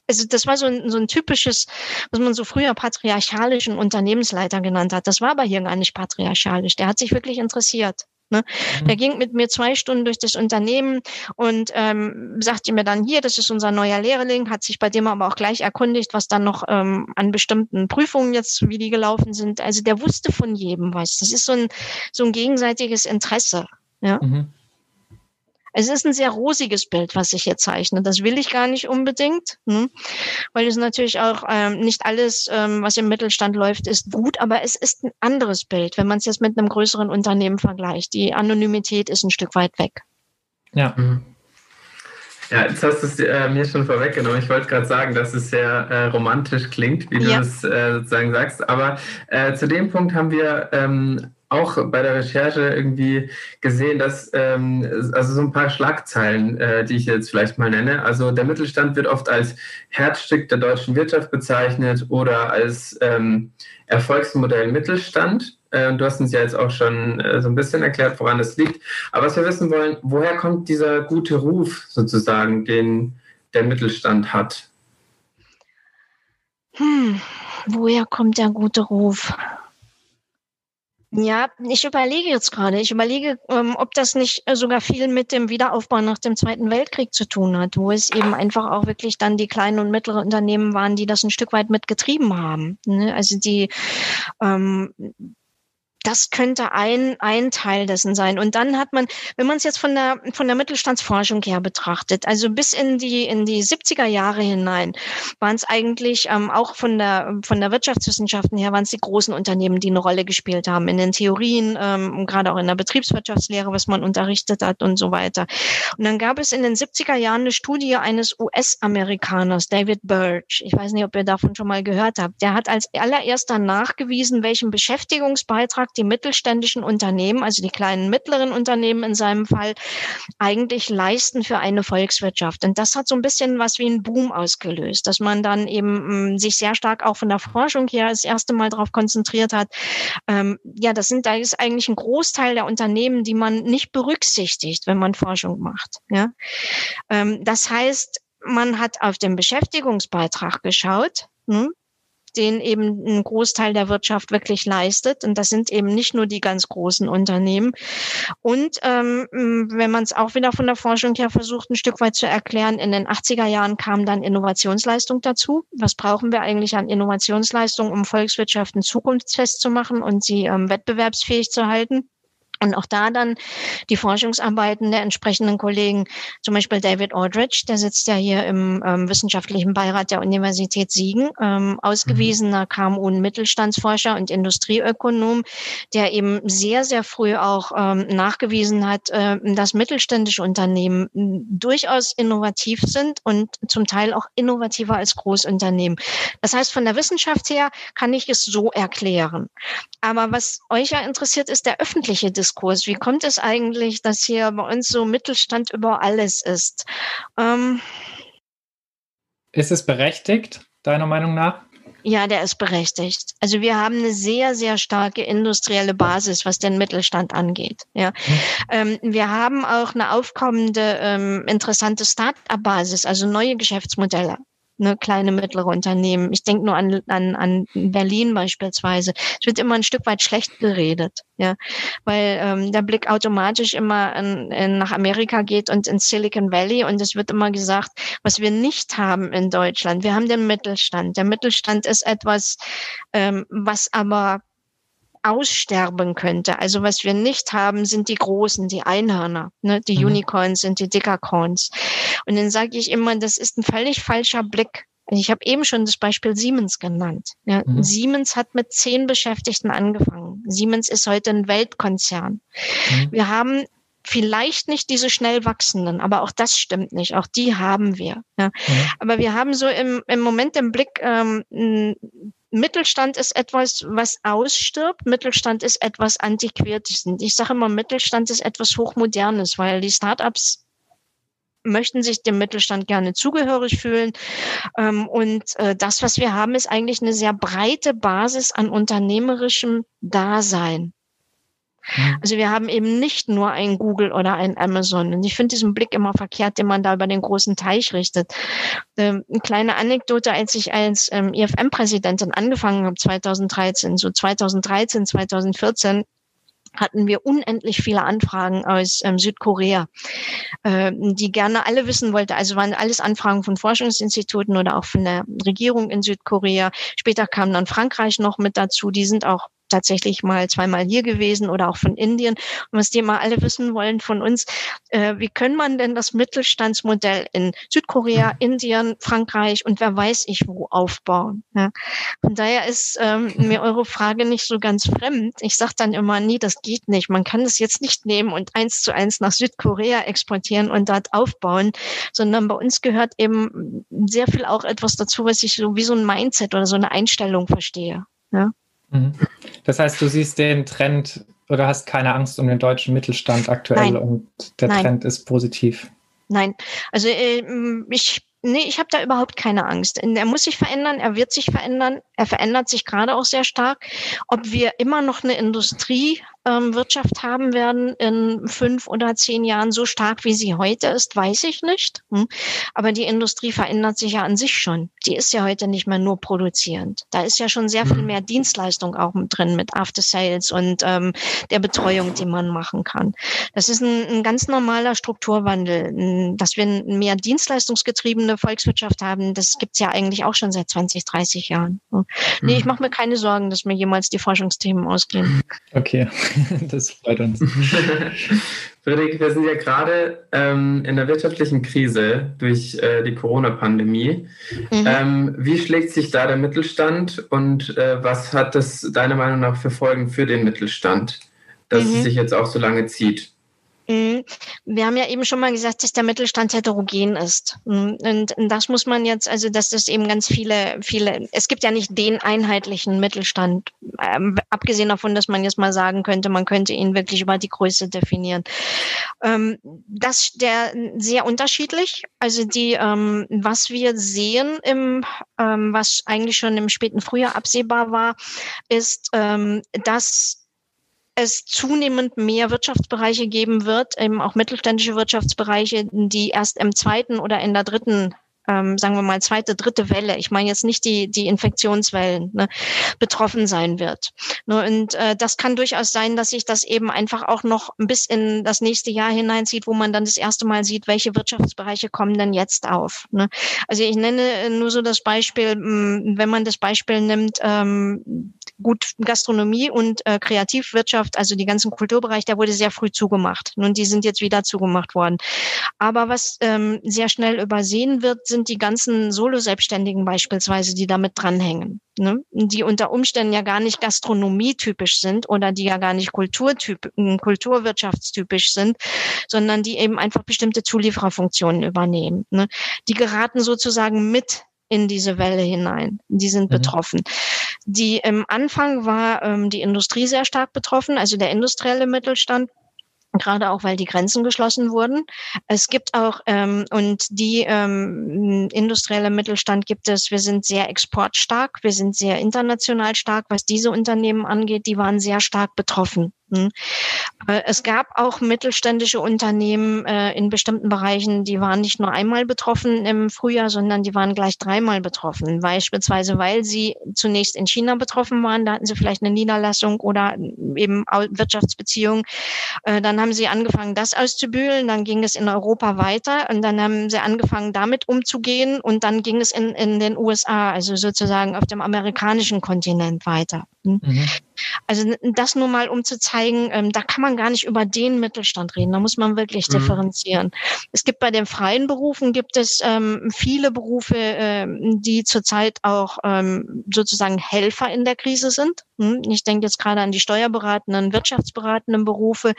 also das war so ein, so ein typisches, was man so früher patriarchalischen Unternehmensleiter genannt hat. Das war aber hier gar nicht patriarchalisch. Der hat sich wirklich interessiert. Ne? Mhm. Der ging mit mir zwei Stunden durch das Unternehmen und ähm, sagte mir dann, hier, das ist unser neuer Lehrling, hat sich bei dem aber auch gleich erkundigt, was dann noch ähm, an bestimmten Prüfungen jetzt, wie die gelaufen sind. Also der wusste von jedem was. Das ist so ein, so ein gegenseitiges Interesse. Ja. Mhm. Es ist ein sehr rosiges Bild, was ich hier zeichne. Das will ich gar nicht unbedingt, ne? weil es natürlich auch ähm, nicht alles, ähm, was im Mittelstand läuft, ist gut, aber es ist ein anderes Bild, wenn man es jetzt mit einem größeren Unternehmen vergleicht. Die Anonymität ist ein Stück weit weg. Ja. Mhm. Ja, jetzt hast du es äh, mir schon vorweggenommen. Ich wollte gerade sagen, dass es sehr äh, romantisch klingt, wie ja. du es äh, sozusagen sagst. Aber äh, zu dem Punkt haben wir ähm, auch bei der Recherche irgendwie gesehen, dass ähm, also so ein paar Schlagzeilen, äh, die ich jetzt vielleicht mal nenne. Also der Mittelstand wird oft als Herzstück der deutschen Wirtschaft bezeichnet oder als ähm, Erfolgsmodell Mittelstand. Äh, du hast uns ja jetzt auch schon äh, so ein bisschen erklärt, woran es liegt. Aber was wir wissen wollen, woher kommt dieser gute Ruf sozusagen, den der Mittelstand hat? Hm, woher kommt der gute Ruf? Ja, ich überlege jetzt gerade. Ich überlege, ähm, ob das nicht äh, sogar viel mit dem Wiederaufbau nach dem Zweiten Weltkrieg zu tun hat, wo es eben einfach auch wirklich dann die kleinen und mittleren Unternehmen waren, die das ein Stück weit mitgetrieben haben. Ne? Also die ähm, das könnte ein, ein Teil dessen sein. Und dann hat man, wenn man es jetzt von der, von der Mittelstandsforschung her betrachtet, also bis in die, in die 70er Jahre hinein, waren es eigentlich ähm, auch von der, von der Wirtschaftswissenschaften her, waren es die großen Unternehmen, die eine Rolle gespielt haben in den Theorien, ähm, gerade auch in der Betriebswirtschaftslehre, was man unterrichtet hat und so weiter. Und dann gab es in den 70er Jahren eine Studie eines US-Amerikaners, David Birch. Ich weiß nicht, ob ihr davon schon mal gehört habt. Der hat als allererster nachgewiesen, welchen Beschäftigungsbeitrag die mittelständischen Unternehmen, also die kleinen mittleren Unternehmen in seinem Fall, eigentlich leisten für eine Volkswirtschaft. Und das hat so ein bisschen was wie ein Boom ausgelöst, dass man dann eben mm, sich sehr stark auch von der Forschung her das erste Mal darauf konzentriert hat. Ähm, ja, das sind, da ist eigentlich ein Großteil der Unternehmen, die man nicht berücksichtigt, wenn man Forschung macht. Ja, ähm, das heißt, man hat auf den Beschäftigungsbeitrag geschaut. Hm? Den eben ein Großteil der Wirtschaft wirklich leistet. Und das sind eben nicht nur die ganz großen Unternehmen. Und ähm, wenn man es auch wieder von der Forschung her versucht, ein Stück weit zu erklären, in den 80er Jahren kam dann Innovationsleistung dazu. Was brauchen wir eigentlich an Innovationsleistung, um Volkswirtschaften zukunftsfest zu machen und sie ähm, wettbewerbsfähig zu halten? Und auch da dann die Forschungsarbeiten der entsprechenden Kollegen, zum Beispiel David Aldrich, der sitzt ja hier im ähm, wissenschaftlichen Beirat der Universität Siegen, ähm, ausgewiesener KMU- und Mittelstandsforscher und Industrieökonom, der eben sehr, sehr früh auch ähm, nachgewiesen hat, äh, dass mittelständische Unternehmen durchaus innovativ sind und zum Teil auch innovativer als Großunternehmen. Das heißt, von der Wissenschaft her kann ich es so erklären. Aber was euch ja interessiert, ist der öffentliche Diskurs. Diskurs. Wie kommt es eigentlich, dass hier bei uns so Mittelstand über alles ist? Ähm, ist es berechtigt, deiner Meinung nach? Ja, der ist berechtigt. Also wir haben eine sehr, sehr starke industrielle Basis, was den Mittelstand angeht. Ja, mhm. ähm, wir haben auch eine aufkommende ähm, interessante Start-up-Basis, also neue Geschäftsmodelle ne, kleine, mittlere Unternehmen. Ich denke nur an, an, an Berlin beispielsweise. Es wird immer ein Stück weit schlecht geredet, ja, weil ähm, der Blick automatisch immer in, in, nach Amerika geht und ins Silicon Valley und es wird immer gesagt, was wir nicht haben in Deutschland. Wir haben den Mittelstand. Der Mittelstand ist etwas, ähm, was aber aussterben könnte. Also was wir nicht haben, sind die Großen, die Einhörner, ne? die mhm. Unicorns sind die Dickercorns. Und dann sage ich immer, das ist ein völlig falscher Blick. Ich habe eben schon das Beispiel Siemens genannt. Ja, mhm. Siemens hat mit zehn Beschäftigten angefangen. Siemens ist heute ein Weltkonzern. Mhm. Wir haben vielleicht nicht diese schnell wachsenden, aber auch das stimmt nicht. Auch die haben wir. Ja. Mhm. Aber wir haben so im, im Moment im Blick ähm, Mittelstand ist etwas, was ausstirbt. Mittelstand ist etwas Antiquiertes. Ich sage immer, Mittelstand ist etwas Hochmodernes, weil die Startups möchten sich dem Mittelstand gerne zugehörig fühlen. Ähm, und äh, das, was wir haben, ist eigentlich eine sehr breite Basis an unternehmerischem Dasein. Mhm. Also wir haben eben nicht nur ein Google oder ein Amazon. Und ich finde diesen Blick immer verkehrt, den man da über den großen Teich richtet. Ähm, eine kleine Anekdote, als ich als ähm, IFM-Präsidentin angefangen habe, 2013, so 2013, 2014, hatten wir unendlich viele Anfragen aus ähm, Südkorea, äh, die gerne alle wissen wollte. Also waren alles Anfragen von Forschungsinstituten oder auch von der Regierung in Südkorea. Später kam dann Frankreich noch mit dazu. Die sind auch tatsächlich mal zweimal hier gewesen oder auch von Indien. Und was die mal alle wissen wollen von uns, äh, wie können man denn das Mittelstandsmodell in Südkorea, Indien, Frankreich und wer weiß ich wo aufbauen? Ja? Von daher ist ähm, mir eure Frage nicht so ganz fremd. Ich sage dann immer, nie, das geht nicht. Man kann das jetzt nicht nehmen und eins zu eins nach Südkorea exportieren und dort aufbauen, sondern bei uns gehört eben sehr viel auch etwas dazu, was ich so wie so ein Mindset oder so eine Einstellung verstehe. Ja? Mhm. Das heißt, du siehst den Trend oder hast keine Angst um den deutschen Mittelstand aktuell Nein. und der Nein. Trend ist positiv. Nein, also äh, ich Nee, ich habe da überhaupt keine Angst. Er muss sich verändern, er wird sich verändern, er verändert sich gerade auch sehr stark. Ob wir immer noch eine Industrie ähm, Wirtschaft haben werden in fünf oder zehn Jahren so stark, wie sie heute ist, weiß ich nicht. Hm. Aber die Industrie verändert sich ja an sich schon. Die ist ja heute nicht mehr nur produzierend. Da ist ja schon sehr viel mhm. mehr Dienstleistung auch mit drin mit After Sales und ähm, der Betreuung, die man machen kann. Das ist ein, ein ganz normaler Strukturwandel. Dass wir mehr dienstleistungsgetriebene Volkswirtschaft haben, das gibt's ja eigentlich auch schon seit 20, 30 Jahren. Hm. Nee, ich mhm. mache mir keine Sorgen, dass mir jemals die Forschungsthemen ausgehen. Okay. das freut uns. Friedrich, wir sind ja gerade ähm, in der wirtschaftlichen Krise durch äh, die Corona-Pandemie. Mhm. Ähm, wie schlägt sich da der Mittelstand und äh, was hat das deiner Meinung nach für Folgen für den Mittelstand, dass mhm. es sich jetzt auch so lange zieht? Mhm. Wir haben ja eben schon mal gesagt, dass der Mittelstand heterogen ist. Mhm. Und das muss man jetzt, also dass das eben ganz viele, viele, es gibt ja nicht den einheitlichen Mittelstand, ähm, abgesehen davon, dass man jetzt mal sagen könnte, man könnte ihn wirklich über die Größe definieren. Ähm, das der sehr unterschiedlich. Also die, ähm, was wir sehen im, ähm, was eigentlich schon im späten Frühjahr absehbar war, ist, ähm, dass es zunehmend mehr Wirtschaftsbereiche geben wird, eben auch mittelständische Wirtschaftsbereiche, die erst im zweiten oder in der dritten ähm, sagen wir mal, zweite, dritte Welle, ich meine jetzt nicht die, die Infektionswellen, ne, betroffen sein wird. Ne, und äh, das kann durchaus sein, dass sich das eben einfach auch noch bis in das nächste Jahr hineinzieht, wo man dann das erste Mal sieht, welche Wirtschaftsbereiche kommen denn jetzt auf. Ne? Also ich nenne nur so das Beispiel, hm, wenn man das Beispiel nimmt, ähm, gut Gastronomie und äh, Kreativwirtschaft, also die ganzen Kulturbereich, der wurde sehr früh zugemacht. Nun, die sind jetzt wieder zugemacht worden. Aber was ähm, sehr schnell übersehen wird, sind die ganzen Solo-Selbstständigen beispielsweise, die damit dranhängen, ne? die unter Umständen ja gar nicht gastronomietypisch sind oder die ja gar nicht Kulturtyp, hm, kulturwirtschaftstypisch sind, sondern die eben einfach bestimmte Zuliefererfunktionen übernehmen. Ne? Die geraten sozusagen mit in diese Welle hinein. Die sind mhm. betroffen. Die im Anfang war ähm, die Industrie sehr stark betroffen, also der industrielle Mittelstand gerade auch weil die Grenzen geschlossen wurden. Es gibt auch ähm, und die ähm, industrielle Mittelstand gibt es. Wir sind sehr exportstark, wir sind sehr international stark, was diese Unternehmen angeht. Die waren sehr stark betroffen. Äh, es gab auch mittelständische Unternehmen äh, in bestimmten Bereichen, die waren nicht nur einmal betroffen im Frühjahr, sondern die waren gleich dreimal betroffen. Beispielsweise, weil sie zunächst in China betroffen waren, da hatten sie vielleicht eine Niederlassung oder eben Wirtschaftsbeziehungen. Äh, dann haben sie angefangen, das auszubühlen, dann ging es in Europa weiter und dann haben sie angefangen, damit umzugehen und dann ging es in, in den USA, also sozusagen auf dem amerikanischen Kontinent weiter. Hm. Mhm. Also das nur mal, um zu zeigen, ähm, da kann man gar nicht über den Mittelstand reden. Da muss man wirklich mhm. differenzieren. Es gibt bei den freien Berufen gibt es ähm, viele Berufe, ähm, die zurzeit auch ähm, sozusagen Helfer in der Krise sind. Hm? Ich denke jetzt gerade an die steuerberatenden, wirtschaftsberatenden Berufe,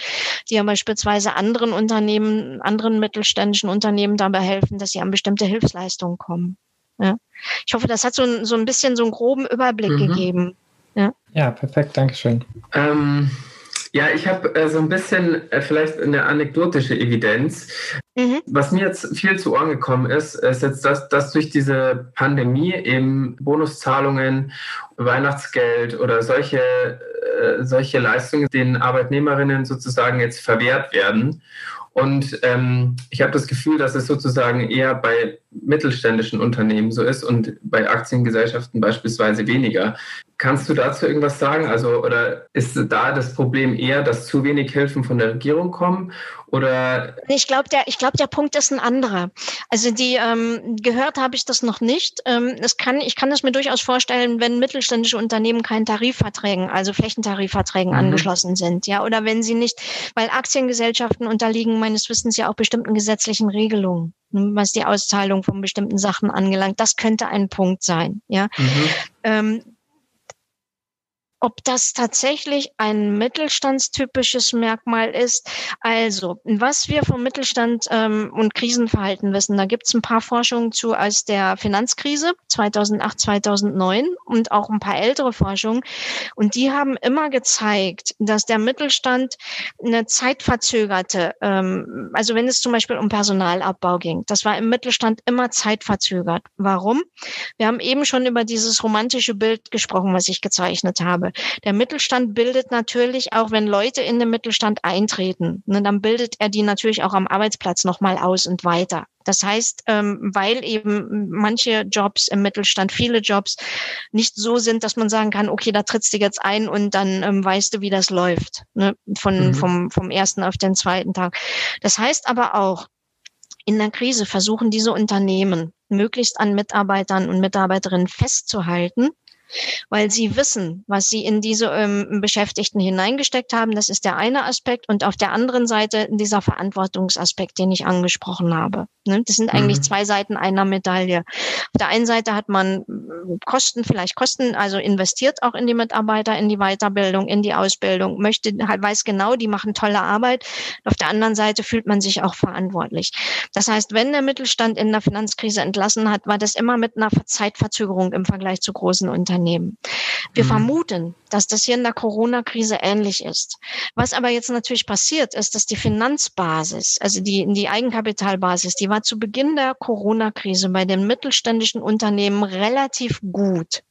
die ja beispielsweise anderen Unternehmen, anderen mittelständischen Unternehmen dabei helfen, dass sie an bestimmte Hilfsleistungen kommen. Ja. Ich hoffe, das hat so, so ein bisschen so einen groben Überblick mhm. gegeben. Ja, ja perfekt, Dankeschön. Ähm, ja, ich habe äh, so ein bisschen äh, vielleicht eine anekdotische Evidenz. Mhm. Was mir jetzt viel zu Ohren gekommen ist, ist jetzt, dass, dass durch diese Pandemie eben Bonuszahlungen, Weihnachtsgeld oder solche, äh, solche Leistungen den Arbeitnehmerinnen sozusagen jetzt verwehrt werden. Und ähm, ich habe das Gefühl, dass es sozusagen eher bei mittelständischen Unternehmen so ist und bei Aktiengesellschaften beispielsweise weniger. Kannst du dazu irgendwas sagen? Also, oder ist da das Problem eher, dass zu wenig Hilfen von der Regierung kommen? Oder? Ich glaube, der, ich glaube, der Punkt ist ein anderer. Also, die, ähm, gehört habe ich das noch nicht. Ähm, es kann, ich kann es mir durchaus vorstellen, wenn mittelständische Unternehmen keinen Tarifverträgen, also Flächentarifverträgen mhm. angeschlossen sind, ja, oder wenn sie nicht, weil Aktiengesellschaften unterliegen meines Wissens ja auch bestimmten gesetzlichen Regelungen was die Auszahlung von bestimmten Sachen angelangt. Das könnte ein Punkt sein. Ja. Mhm. Ähm, ob das tatsächlich ein mittelstandstypisches Merkmal ist. Also, was wir vom Mittelstand ähm, und Krisenverhalten wissen, da gibt es ein paar Forschungen zu aus der Finanzkrise 2008, 2009 und auch ein paar ältere Forschungen. Und die haben immer gezeigt, dass der Mittelstand eine zeitverzögerte, ähm, also wenn es zum Beispiel um Personalabbau ging, das war im Mittelstand immer zeitverzögert. Warum? Wir haben eben schon über dieses romantische Bild gesprochen, was ich gezeichnet habe. Der Mittelstand bildet natürlich auch, wenn Leute in den Mittelstand eintreten, ne, dann bildet er die natürlich auch am Arbeitsplatz nochmal aus und weiter. Das heißt, ähm, weil eben manche Jobs im Mittelstand, viele Jobs nicht so sind, dass man sagen kann, okay, da trittst du jetzt ein und dann ähm, weißt du, wie das läuft, ne? Von, mhm. vom, vom ersten auf den zweiten Tag. Das heißt aber auch, in der Krise versuchen diese Unternehmen möglichst an Mitarbeitern und Mitarbeiterinnen festzuhalten weil sie wissen, was sie in diese ähm, Beschäftigten hineingesteckt haben. Das ist der eine Aspekt. Und auf der anderen Seite dieser Verantwortungsaspekt, den ich angesprochen habe. Ne? Das sind eigentlich mhm. zwei Seiten einer Medaille. Auf der einen Seite hat man äh, Kosten, vielleicht Kosten, also investiert auch in die Mitarbeiter, in die Weiterbildung, in die Ausbildung, möchte, halt weiß genau, die machen tolle Arbeit. Auf der anderen Seite fühlt man sich auch verantwortlich. Das heißt, wenn der Mittelstand in der Finanzkrise entlassen hat, war das immer mit einer Zeitverzögerung im Vergleich zu großen Unternehmen. Unternehmen. Wir mhm. vermuten, dass das hier in der Corona-Krise ähnlich ist. Was aber jetzt natürlich passiert, ist, dass die Finanzbasis, also die, die Eigenkapitalbasis, die war zu Beginn der Corona-Krise bei den mittelständischen Unternehmen relativ gut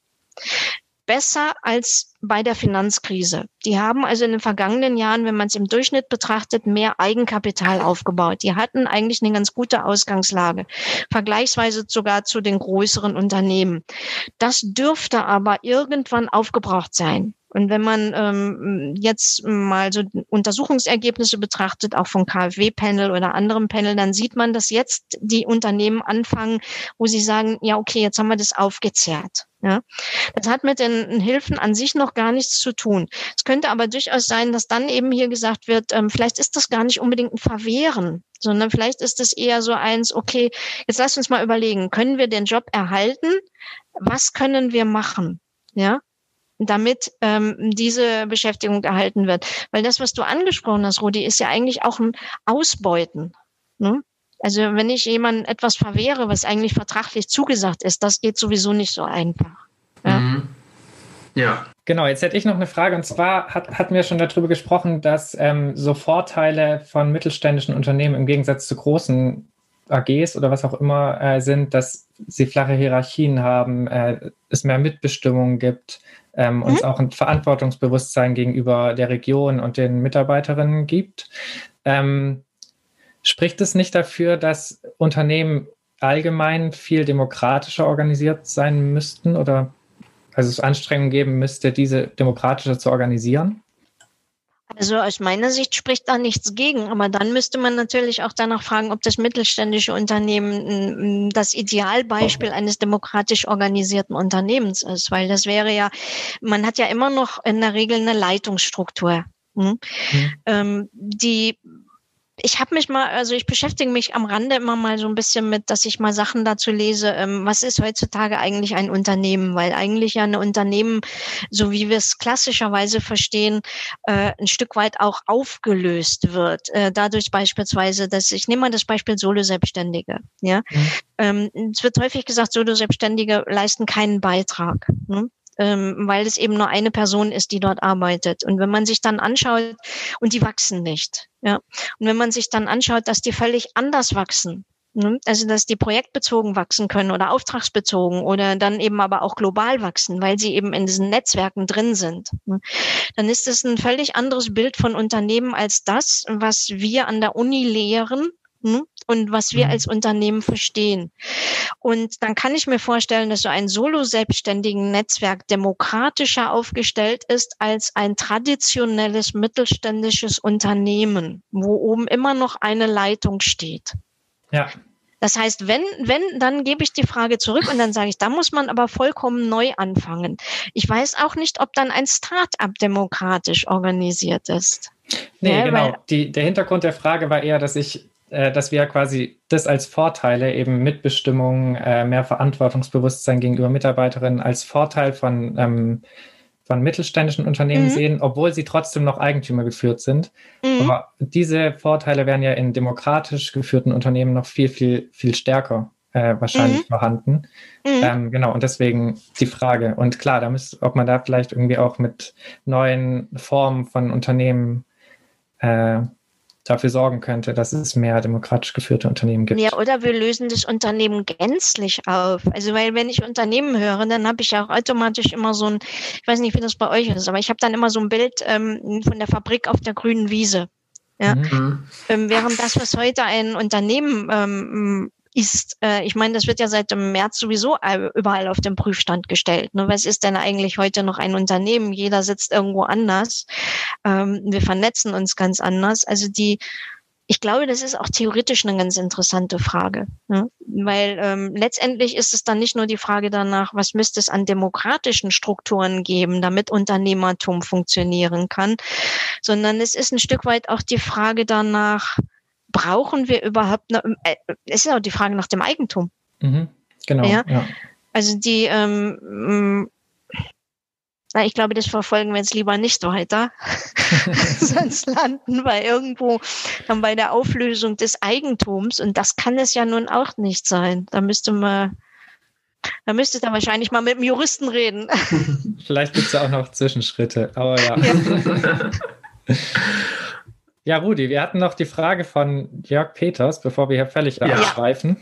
besser als bei der Finanzkrise. Die haben also in den vergangenen Jahren, wenn man es im Durchschnitt betrachtet, mehr Eigenkapital aufgebaut. Die hatten eigentlich eine ganz gute Ausgangslage, vergleichsweise sogar zu den größeren Unternehmen. Das dürfte aber irgendwann aufgebraucht sein. Und wenn man ähm, jetzt mal so Untersuchungsergebnisse betrachtet, auch von KfW-Panel oder anderem Panel, dann sieht man, dass jetzt die Unternehmen anfangen, wo sie sagen, ja, okay, jetzt haben wir das aufgezehrt. Ja, das hat mit den Hilfen an sich noch gar nichts zu tun. Es könnte aber durchaus sein, dass dann eben hier gesagt wird, ähm, vielleicht ist das gar nicht unbedingt ein Verwehren, sondern vielleicht ist es eher so eins, okay, jetzt lass uns mal überlegen, können wir den Job erhalten? Was können wir machen? Ja, damit ähm, diese Beschäftigung erhalten wird. Weil das, was du angesprochen hast, Rudi, ist ja eigentlich auch ein Ausbeuten. Ne? Also wenn ich jemandem etwas verwehre, was eigentlich vertraglich zugesagt ist, das geht sowieso nicht so einfach. Ja. Mhm. ja. Genau, jetzt hätte ich noch eine Frage. Und zwar hat, hatten wir schon darüber gesprochen, dass ähm, so Vorteile von mittelständischen Unternehmen im Gegensatz zu großen AGs oder was auch immer äh, sind, dass sie flache Hierarchien haben, äh, es mehr Mitbestimmung gibt, ähm, mhm. uns auch ein Verantwortungsbewusstsein gegenüber der Region und den Mitarbeiterinnen gibt. Ähm, Spricht es nicht dafür, dass Unternehmen allgemein viel demokratischer organisiert sein müssten oder also es Anstrengungen geben müsste, diese demokratischer zu organisieren? Also aus meiner Sicht spricht da nichts gegen, aber dann müsste man natürlich auch danach fragen, ob das mittelständische Unternehmen das Idealbeispiel eines demokratisch organisierten Unternehmens ist, weil das wäre ja, man hat ja immer noch in der Regel eine Leitungsstruktur. Hm? Mhm. Ähm, die ich habe mich mal, also ich beschäftige mich am Rande immer mal so ein bisschen mit, dass ich mal Sachen dazu lese, ähm, was ist heutzutage eigentlich ein Unternehmen? Weil eigentlich ja ein Unternehmen, so wie wir es klassischerweise verstehen, äh, ein Stück weit auch aufgelöst wird. Äh, dadurch beispielsweise, dass ich nehme mal das Beispiel Solo-Selbstständige. Ja, mhm. ähm, es wird häufig gesagt, Solo-Selbstständige leisten keinen Beitrag. Ne? Ähm, weil es eben nur eine Person ist, die dort arbeitet. Und wenn man sich dann anschaut, und die wachsen nicht, ja, und wenn man sich dann anschaut, dass die völlig anders wachsen, ne? also dass die projektbezogen wachsen können oder auftragsbezogen oder dann eben aber auch global wachsen, weil sie eben in diesen Netzwerken drin sind, ne? dann ist es ein völlig anderes Bild von Unternehmen als das, was wir an der Uni lehren hm? Und was wir mhm. als Unternehmen verstehen. Und dann kann ich mir vorstellen, dass so ein solo-selbstständigen Netzwerk demokratischer aufgestellt ist als ein traditionelles mittelständisches Unternehmen, wo oben immer noch eine Leitung steht. Ja. Das heißt, wenn, wenn, dann gebe ich die Frage zurück und dann sage ich, da muss man aber vollkommen neu anfangen. Ich weiß auch nicht, ob dann ein Start-up demokratisch organisiert ist. Nee, ja, genau. Die, der Hintergrund der Frage war eher, dass ich dass wir quasi das als Vorteile, eben Mitbestimmung, äh, mehr Verantwortungsbewusstsein gegenüber Mitarbeiterinnen als Vorteil von, ähm, von mittelständischen Unternehmen mhm. sehen, obwohl sie trotzdem noch Eigentümer geführt sind. Mhm. Aber diese Vorteile wären ja in demokratisch geführten Unternehmen noch viel, viel, viel stärker äh, wahrscheinlich mhm. vorhanden. Mhm. Ähm, genau, und deswegen die Frage. Und klar, da müsste, ob man da vielleicht irgendwie auch mit neuen Formen von Unternehmen äh, dafür sorgen könnte, dass es mehr demokratisch geführte Unternehmen gibt. Ja, oder wir lösen das Unternehmen gänzlich auf. Also weil wenn ich Unternehmen höre, dann habe ich ja auch automatisch immer so ein, ich weiß nicht, wie das bei euch ist, aber ich habe dann immer so ein Bild ähm, von der Fabrik auf der grünen Wiese. Ja. Mhm. Ähm, während das, was heute ein Unternehmen ähm, ist, äh, ich meine, das wird ja seit dem März sowieso überall auf den Prüfstand gestellt. Ne? Was ist denn eigentlich heute noch ein Unternehmen? Jeder sitzt irgendwo anders. Ähm, wir vernetzen uns ganz anders. Also die, ich glaube, das ist auch theoretisch eine ganz interessante Frage, ne? weil ähm, letztendlich ist es dann nicht nur die Frage danach, was müsste es an demokratischen Strukturen geben, damit Unternehmertum funktionieren kann, sondern es ist ein Stück weit auch die Frage danach, brauchen wir überhaupt, eine, äh, es ist auch die Frage nach dem Eigentum. Mhm, genau. Ja? ja? Also die, ähm, mm, na, ich glaube, das verfolgen wir jetzt lieber nicht weiter. Sonst landen wir irgendwo dann bei der Auflösung des Eigentums. Und das kann es ja nun auch nicht sein. Da müsste man, da müsste da wahrscheinlich mal mit dem Juristen reden. Vielleicht gibt es ja auch noch Zwischenschritte, aber ja. ja. Ja, Rudi, wir hatten noch die Frage von Jörg Peters, bevor wir hier völlig ja. abschweifen.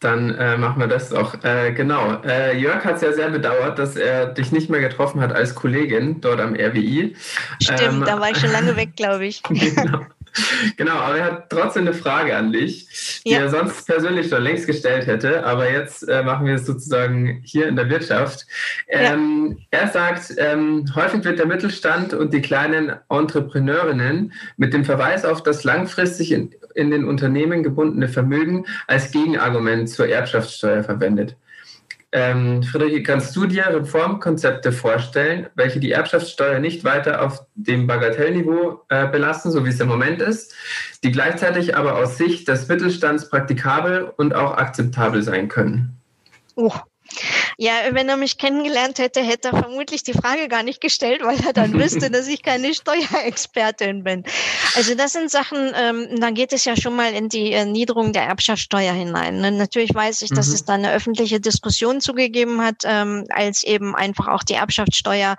Dann äh, machen wir das doch. Äh, genau. Äh, Jörg hat es ja sehr bedauert, dass er dich nicht mehr getroffen hat als Kollegin dort am RWI. Stimmt, ähm, da war ich schon lange weg, glaube ich. genau. Genau, aber er hat trotzdem eine Frage an dich, die ja. er sonst persönlich schon längst gestellt hätte, aber jetzt äh, machen wir es sozusagen hier in der Wirtschaft. Ähm, ja. Er sagt, ähm, häufig wird der Mittelstand und die kleinen Entrepreneurinnen mit dem Verweis auf das langfristig in, in den Unternehmen gebundene Vermögen als Gegenargument zur Erbschaftssteuer verwendet. Ähm, Friederike, kannst du dir Reformkonzepte vorstellen, welche die Erbschaftssteuer nicht weiter auf dem Bagatellniveau äh, belasten, so wie es im Moment ist, die gleichzeitig aber aus Sicht des Mittelstands praktikabel und auch akzeptabel sein können? Oh, ja, wenn er mich kennengelernt hätte, hätte er vermutlich die Frage gar nicht gestellt, weil er dann wüsste, dass ich keine Steuerexpertin bin. Also das sind Sachen, ähm, da geht es ja schon mal in die Niederung der Erbschaftssteuer hinein. Ne? Natürlich weiß ich, dass mhm. es da eine öffentliche Diskussion zugegeben hat, ähm, als eben einfach auch die Erbschaftssteuer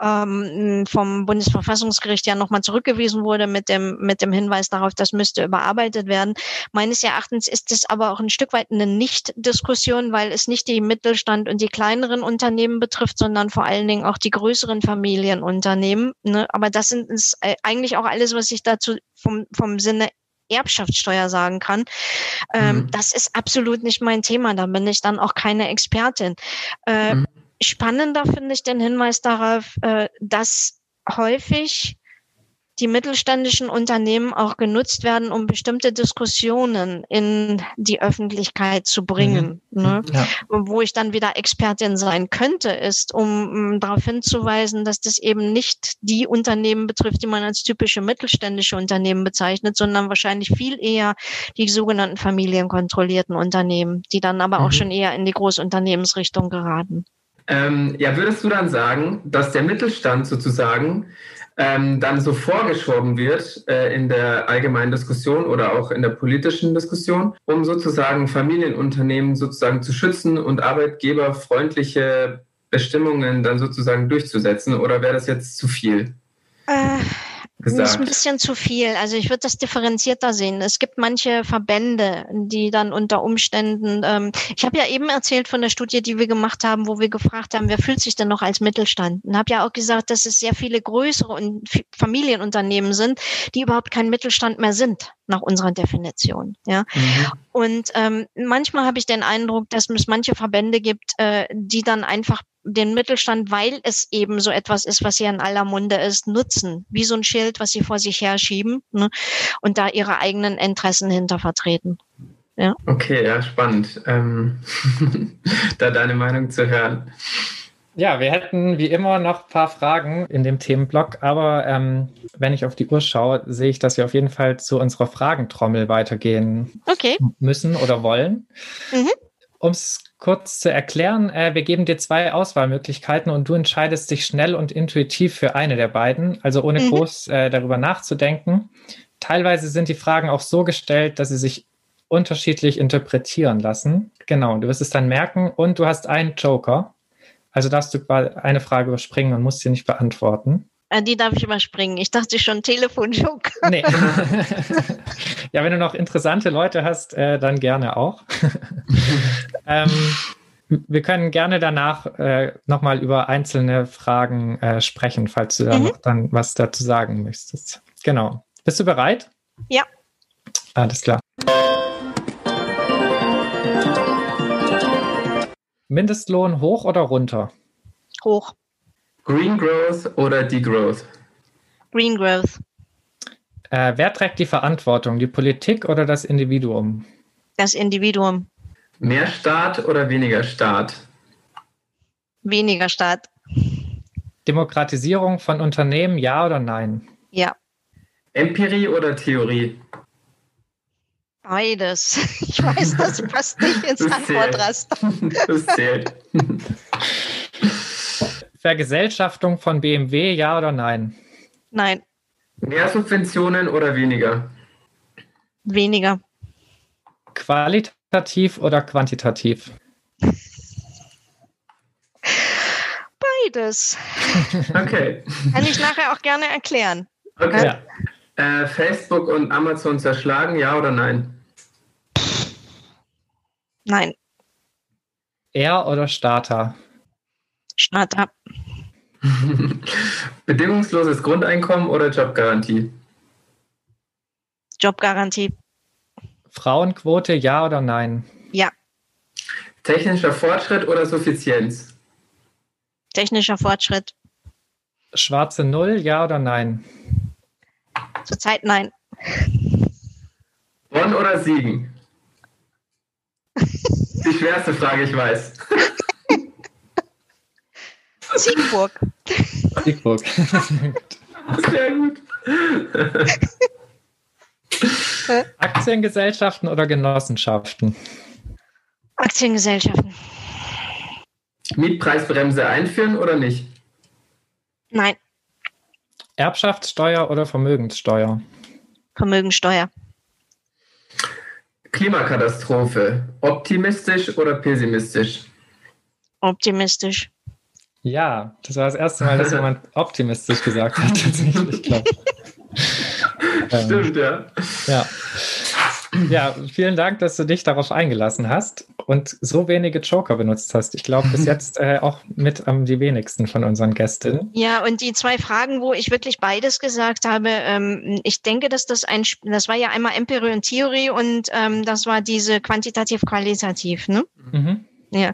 ähm, vom Bundesverfassungsgericht ja nochmal zurückgewiesen wurde mit dem, mit dem Hinweis darauf, das müsste überarbeitet werden. Meines Erachtens ist es aber auch ein Stück weit eine Nicht-Diskussion, weil es nicht die Mittelstand und die kleineren Unternehmen betrifft, sondern vor allen Dingen auch die größeren Familienunternehmen. Ne? Aber das sind ist äh, eigentlich auch alles, was ich dazu vom, vom Sinne Erbschaftssteuer sagen kann. Ähm, mhm. Das ist absolut nicht mein Thema. Da bin ich dann auch keine Expertin. Äh, mhm. Spannender finde ich den Hinweis darauf, äh, dass häufig die mittelständischen Unternehmen auch genutzt werden, um bestimmte Diskussionen in die Öffentlichkeit zu bringen. Mhm. Ne? Ja. Wo ich dann wieder Expertin sein könnte, ist, um, um darauf hinzuweisen, dass das eben nicht die Unternehmen betrifft, die man als typische mittelständische Unternehmen bezeichnet, sondern wahrscheinlich viel eher die sogenannten familienkontrollierten Unternehmen, die dann aber mhm. auch schon eher in die Großunternehmensrichtung geraten. Ähm, ja, würdest du dann sagen, dass der Mittelstand sozusagen ähm, dann so vorgeschoben wird äh, in der allgemeinen Diskussion oder auch in der politischen Diskussion, um sozusagen Familienunternehmen sozusagen zu schützen und arbeitgeberfreundliche Bestimmungen dann sozusagen durchzusetzen? Oder wäre das jetzt zu viel? Äh, gesagt. Das ist ein bisschen zu viel. Also ich würde das differenzierter sehen. Es gibt manche Verbände, die dann unter Umständen, ähm, ich habe ja eben erzählt von der Studie, die wir gemacht haben, wo wir gefragt haben, wer fühlt sich denn noch als Mittelstand? Und habe ja auch gesagt, dass es sehr viele größere und Familienunternehmen sind, die überhaupt kein Mittelstand mehr sind nach unserer Definition. Ja. Mhm. Und ähm, manchmal habe ich den Eindruck, dass es manche Verbände gibt, äh, die dann einfach den Mittelstand, weil es eben so etwas ist, was hier in aller Munde ist, nutzen. Wie so ein Schild, was sie vor sich herschieben ne? und da ihre eigenen Interessen hinter vertreten. Ja. Okay, ja, spannend, ähm, da deine Meinung zu hören. Ja, wir hätten wie immer noch ein paar Fragen in dem Themenblock, aber ähm, wenn ich auf die Uhr schaue, sehe ich, dass wir auf jeden Fall zu unserer Fragentrommel weitergehen okay. müssen oder wollen. Mhm. Um es kurz zu erklären, äh, wir geben dir zwei Auswahlmöglichkeiten und du entscheidest dich schnell und intuitiv für eine der beiden, also ohne mhm. groß äh, darüber nachzudenken. Teilweise sind die Fragen auch so gestellt, dass sie sich unterschiedlich interpretieren lassen. Genau, du wirst es dann merken und du hast einen Joker. Also darfst du eine Frage überspringen und musst sie nicht beantworten. Die darf ich überspringen. Ich dachte schon Telefonjoker. Nee. ja, wenn du noch interessante Leute hast, äh, dann gerne auch. ähm, wir können gerne danach äh, nochmal über einzelne Fragen äh, sprechen, falls du da mhm. noch dann was dazu sagen möchtest. Genau. Bist du bereit? Ja. Alles klar. Mindestlohn hoch oder runter? Hoch. Green Growth oder Degrowth? Green Growth. Äh, wer trägt die Verantwortung, die Politik oder das Individuum? Das Individuum. Mehr Staat oder weniger Staat? Weniger Staat. Demokratisierung von Unternehmen, ja oder nein? Ja. Empirie oder Theorie? Beides. Ich weiß, das passt nicht ins Antwortraster. Das zählt. Vergesellschaftung von BMW, ja oder nein? Nein. Mehr Subventionen oder weniger? Weniger. Qualitativ oder quantitativ? Beides. Okay. Kann ich nachher auch gerne erklären. Okay. Ja. Äh, Facebook und Amazon zerschlagen, ja oder nein? Nein. Er oder Starter? Starter. Bedingungsloses Grundeinkommen oder Jobgarantie? Jobgarantie. Frauenquote, ja oder nein? Ja. Technischer Fortschritt oder Suffizienz? Technischer Fortschritt. Schwarze Null, ja oder nein? Zurzeit nein. Bonn oder Siegen? Die schwerste Frage, ich weiß. Siegburg. Siegburg. Sehr gut. Aktiengesellschaften oder Genossenschaften? Aktiengesellschaften. Mietpreisbremse einführen oder nicht? Nein. Erbschaftssteuer oder Vermögenssteuer? Vermögenssteuer. Klimakatastrophe. Optimistisch oder pessimistisch? Optimistisch. Ja, das war das erste Mal, dass jemand optimistisch gesagt hat, tatsächlich, glaube Stimmt, ja. Ja. Ja, vielen Dank, dass du dich darauf eingelassen hast und so wenige Joker benutzt hast. Ich glaube, bis jetzt äh, auch mit am die wenigsten von unseren Gästinnen. Ja, und die zwei Fragen, wo ich wirklich beides gesagt habe, ähm, ich denke, dass das ein, das war ja einmal Empirie und Theorie und ähm, das war diese quantitativ-qualitativ, ne? Mhm. Ja,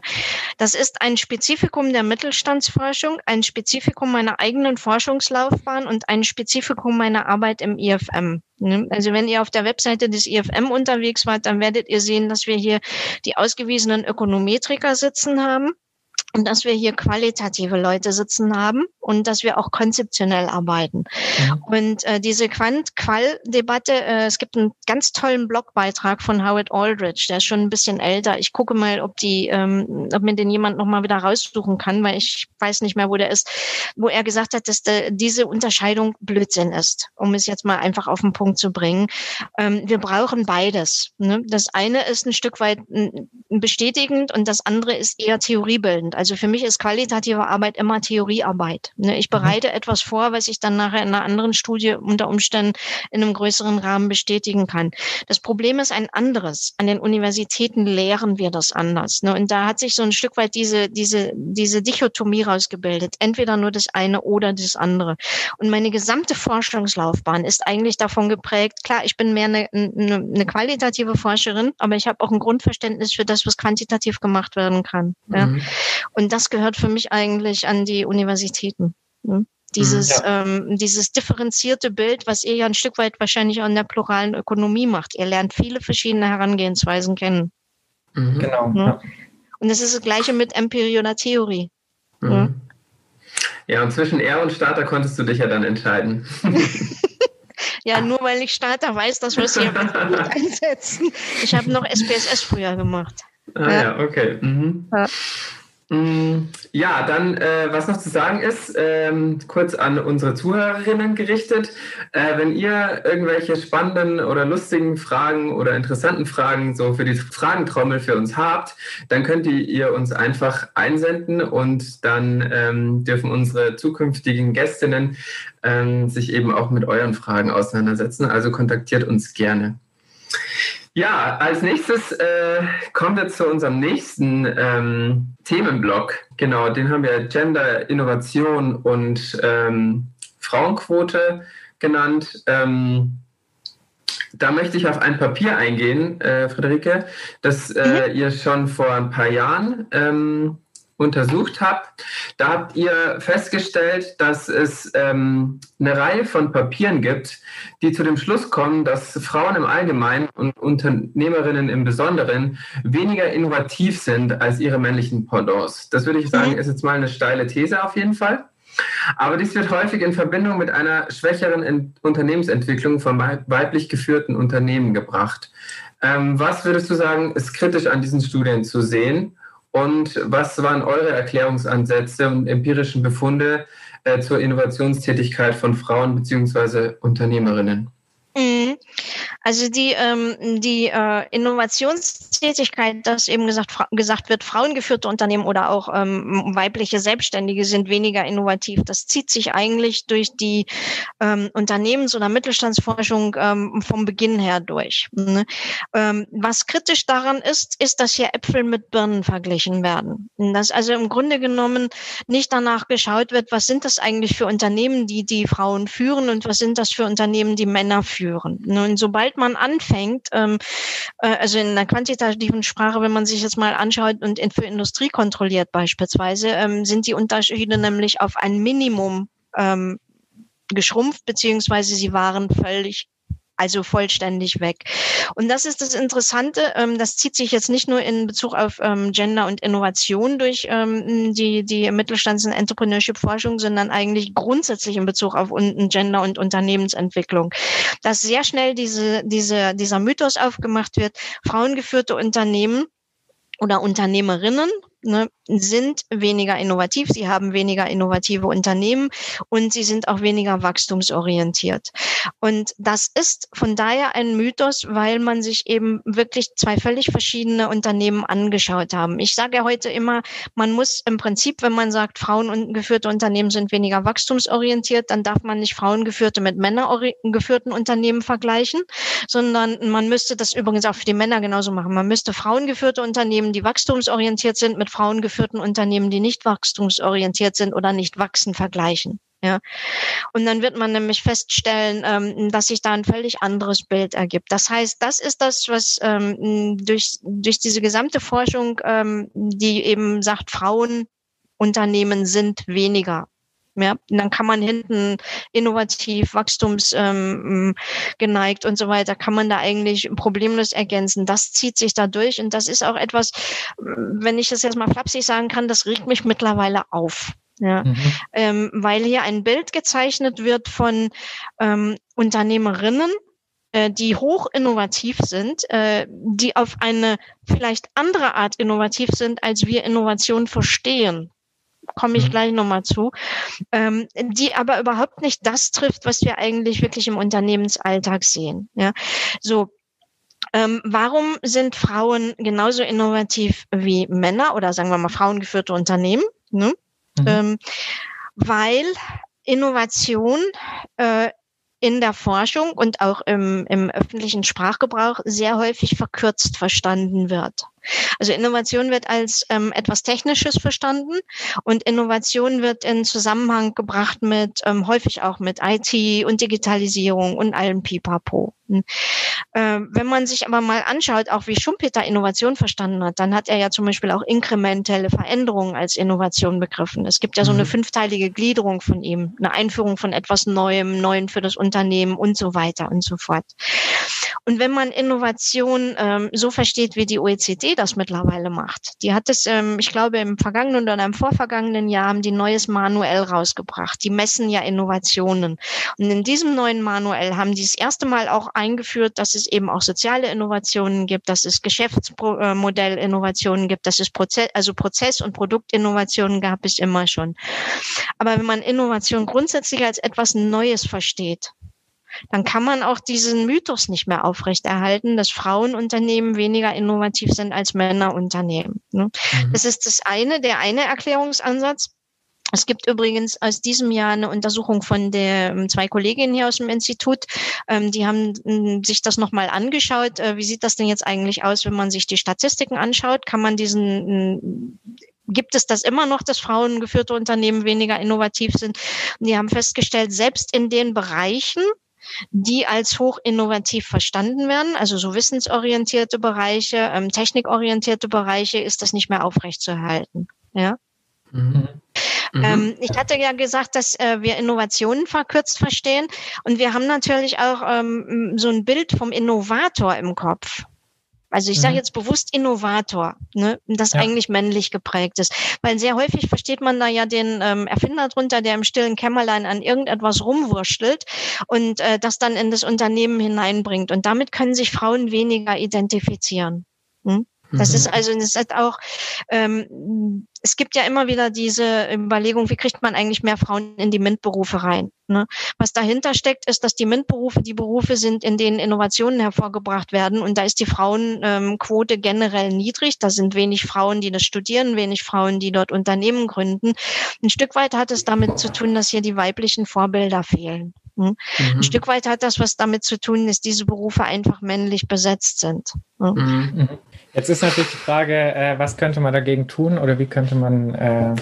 das ist ein Spezifikum der Mittelstandsforschung, ein Spezifikum meiner eigenen Forschungslaufbahn und ein Spezifikum meiner Arbeit im IFM. Ne? Also wenn ihr auf der Webseite des IFM unterwegs wart, dann werdet ihr sehen, dass wir hier die ausgewiesenen Ökonometriker sitzen haben und dass wir hier qualitative Leute sitzen haben und dass wir auch konzeptionell arbeiten. Ja. Mhm. Und äh, diese Quant-Qual-Debatte, äh, es gibt einen ganz tollen Blogbeitrag von Howard Aldrich, der ist schon ein bisschen älter. Ich gucke mal, ob die, ähm, ob mir den jemand nochmal wieder raussuchen kann, weil ich weiß nicht mehr, wo der ist, wo er gesagt hat, dass de, diese Unterscheidung Blödsinn ist, um es jetzt mal einfach auf den Punkt zu bringen. Ähm, wir brauchen beides. Ne? Das eine ist ein Stück weit bestätigend und das andere ist eher theoriebildend. Also für mich ist qualitative Arbeit immer Theoriearbeit. Ne? Ich mhm. bereite mhm. etwas vor, was ich dann nachher in einer anderen Studie unter Umständen in einem größeren Rahmen bestätigen kann. Das Problem ist ein anderes. An den Universitäten lehren wir das anders. Ne? Und da hat sich so ein Stück weit diese, diese, diese Dichotomie rausgebildet. Entweder nur das eine oder das andere. Und meine gesamte Forschungslaufbahn ist eigentlich davon geprägt, klar, ich bin mehr eine, eine, eine qualitative Forscherin, aber ich habe auch ein Grundverständnis für das, was quantitativ gemacht werden kann. Mhm. Ja? Und das gehört für mich eigentlich an die Universitäten. Ne? Dieses, ja. ähm, dieses differenzierte Bild, was ihr ja ein Stück weit wahrscheinlich auch in der pluralen Ökonomie macht. Ihr lernt viele verschiedene Herangehensweisen kennen. Mhm. Genau. Ne? Ja. Und das ist das Gleiche mit Empirie oder Theorie. Mhm. Ja? ja, und zwischen R und Starter konntest du dich ja dann entscheiden. ja, nur weil ich Starter weiß, dass wir es hier einsetzen. Ich habe noch SPSS früher gemacht. Ah ja, okay. Mhm. Ja. Mm, ja, dann, äh, was noch zu sagen ist, ähm, kurz an unsere Zuhörerinnen gerichtet. Äh, wenn ihr irgendwelche spannenden oder lustigen Fragen oder interessanten Fragen so für die Fragentrommel für uns habt, dann könnt ihr uns einfach einsenden und dann ähm, dürfen unsere zukünftigen Gästinnen ähm, sich eben auch mit euren Fragen auseinandersetzen. Also kontaktiert uns gerne. Ja, als nächstes äh, kommen wir zu unserem nächsten ähm, Themenblock. Genau, den haben wir Gender, Innovation und ähm, Frauenquote genannt. Ähm, da möchte ich auf ein Papier eingehen, äh, Friederike, das äh, mhm. ihr schon vor ein paar Jahren ähm, untersucht habt, da habt ihr festgestellt, dass es ähm, eine Reihe von Papieren gibt, die zu dem Schluss kommen, dass Frauen im Allgemeinen und Unternehmerinnen im Besonderen weniger innovativ sind als ihre männlichen Pendants. Das würde ich sagen, mhm. ist jetzt mal eine steile These auf jeden Fall. Aber dies wird häufig in Verbindung mit einer schwächeren Unternehmensentwicklung von weiblich geführten Unternehmen gebracht. Ähm, was würdest du sagen, ist kritisch an diesen Studien zu sehen? Und was waren eure Erklärungsansätze und empirischen Befunde äh, zur Innovationstätigkeit von Frauen bzw. Unternehmerinnen? Mhm. Also die, ähm, die äh, Innovationstätigkeit, dass eben gesagt, gesagt wird, frauengeführte Unternehmen oder auch ähm, weibliche Selbstständige sind weniger innovativ, das zieht sich eigentlich durch die ähm, Unternehmens- oder Mittelstandsforschung ähm, vom Beginn her durch. Ne? Ähm, was kritisch daran ist, ist, dass hier Äpfel mit Birnen verglichen werden. Dass also im Grunde genommen nicht danach geschaut wird, was sind das eigentlich für Unternehmen, die die Frauen führen und was sind das für Unternehmen, die Männer führen. Nun, man anfängt, ähm, äh, also in der quantitativen Sprache, wenn man sich jetzt mal anschaut und in, für Industrie kontrolliert beispielsweise, ähm, sind die Unterschiede nämlich auf ein Minimum ähm, geschrumpft, beziehungsweise sie waren völlig also vollständig weg. Und das ist das Interessante. Ähm, das zieht sich jetzt nicht nur in Bezug auf ähm, Gender und Innovation durch ähm, die, die Mittelstands- und Entrepreneurship-Forschung, sondern eigentlich grundsätzlich in Bezug auf Gender und Unternehmensentwicklung. Dass sehr schnell diese, diese, dieser Mythos aufgemacht wird, frauengeführte Unternehmen oder Unternehmerinnen ne, sind weniger innovativ, sie haben weniger innovative Unternehmen und sie sind auch weniger wachstumsorientiert. Und das ist von daher ein Mythos, weil man sich eben wirklich zwei völlig verschiedene Unternehmen angeschaut haben. Ich sage ja heute immer, man muss im Prinzip, wenn man sagt, frauengeführte Unternehmen sind weniger wachstumsorientiert, dann darf man nicht frauengeführte mit männergeführten Unternehmen vergleichen, sondern man müsste das übrigens auch für die Männer genauso machen. Man müsste frauengeführte Unternehmen, die wachstumsorientiert sind, mit frauengeführten Unternehmen, die nicht wachstumsorientiert sind oder nicht wachsen, vergleichen. Ja. Und dann wird man nämlich feststellen, ähm, dass sich da ein völlig anderes Bild ergibt. Das heißt, das ist das, was ähm, durch, durch diese gesamte Forschung, ähm, die eben sagt, Frauenunternehmen sind weniger. Ja, und dann kann man hinten innovativ, wachstumsgeneigt ähm, und so weiter, kann man da eigentlich problemlos ergänzen. Das zieht sich da durch und das ist auch etwas, wenn ich das jetzt mal flapsig sagen kann, das regt mich mittlerweile auf. Ja, mhm. ähm, weil hier ein Bild gezeichnet wird von ähm, Unternehmerinnen, äh, die hoch innovativ sind, äh, die auf eine vielleicht andere Art innovativ sind, als wir Innovation verstehen. Komme ich mhm. gleich nochmal zu, ähm, die aber überhaupt nicht das trifft, was wir eigentlich wirklich im Unternehmensalltag sehen. Ja, so ähm, warum sind Frauen genauso innovativ wie Männer oder sagen wir mal frauengeführte Unternehmen? Ne? Mhm. Ähm, weil Innovation äh, in der Forschung und auch im, im öffentlichen Sprachgebrauch sehr häufig verkürzt verstanden wird. Also Innovation wird als ähm, etwas Technisches verstanden und Innovation wird in Zusammenhang gebracht mit ähm, häufig auch mit IT und Digitalisierung und allem Pipapo. Hm. Äh, wenn man sich aber mal anschaut, auch wie Schumpeter Innovation verstanden hat, dann hat er ja zum Beispiel auch inkrementelle Veränderungen als Innovation begriffen. Es gibt ja so eine mhm. fünfteilige Gliederung von ihm, eine Einführung von etwas Neuem, Neuen für das Unternehmen und so weiter und so fort. Und wenn man Innovation ähm, so versteht, wie die OECD das mittlerweile macht, die hat es, ähm, ich glaube, im vergangenen oder im vorvergangenen Jahr haben die neues Manuell rausgebracht. Die messen ja Innovationen. Und in diesem neuen Manuell haben die das erste Mal auch eingeführt, dass es eben auch soziale Innovationen gibt, dass es Geschäftsmodellinnovationen gibt, dass es Prozess, also Prozess- und Produktinnovationen gab es immer schon. Aber wenn man Innovation grundsätzlich als etwas Neues versteht, dann kann man auch diesen Mythos nicht mehr aufrechterhalten, dass Frauenunternehmen weniger innovativ sind als Männerunternehmen. Ne? Mhm. Das ist das eine, der eine Erklärungsansatz. Es gibt übrigens aus diesem Jahr eine Untersuchung von der ähm, zwei Kolleginnen hier aus dem Institut. Ähm, die haben ähm, sich das nochmal angeschaut. Äh, wie sieht das denn jetzt eigentlich aus, wenn man sich die Statistiken anschaut? Kann man diesen gibt es das immer noch, dass frauengeführte Unternehmen weniger innovativ sind? Und die haben festgestellt, selbst in den Bereichen, die als hoch innovativ verstanden werden, also so wissensorientierte Bereiche, ähm, technikorientierte Bereiche, ist das nicht mehr aufrechtzuerhalten. Ja. Mhm. Mhm. Ähm, ich hatte ja gesagt, dass äh, wir Innovationen verkürzt verstehen und wir haben natürlich auch ähm, so ein Bild vom Innovator im Kopf. Also ich sage mhm. jetzt bewusst Innovator, ne, das ja. eigentlich männlich geprägt ist. Weil sehr häufig versteht man da ja den ähm, Erfinder drunter, der im stillen Kämmerlein an irgendetwas rumwurschtelt und äh, das dann in das Unternehmen hineinbringt. Und damit können sich Frauen weniger identifizieren. Das mhm. ist also, das ist auch, ähm, es gibt ja immer wieder diese Überlegung, wie kriegt man eigentlich mehr Frauen in die MINT-Berufe rein? Ne? Was dahinter steckt, ist, dass die MINT-Berufe die Berufe sind, in denen Innovationen hervorgebracht werden. Und da ist die Frauenquote ähm, generell niedrig. Da sind wenig Frauen, die das studieren, wenig Frauen, die dort Unternehmen gründen. Ein Stück weit hat es damit zu tun, dass hier die weiblichen Vorbilder fehlen. Hm? Mhm. Ein Stück weit hat das was damit zu tun, dass diese Berufe einfach männlich besetzt sind. Hm? Mhm. Jetzt ist natürlich die Frage, äh, was könnte man dagegen tun oder wie könnte man äh,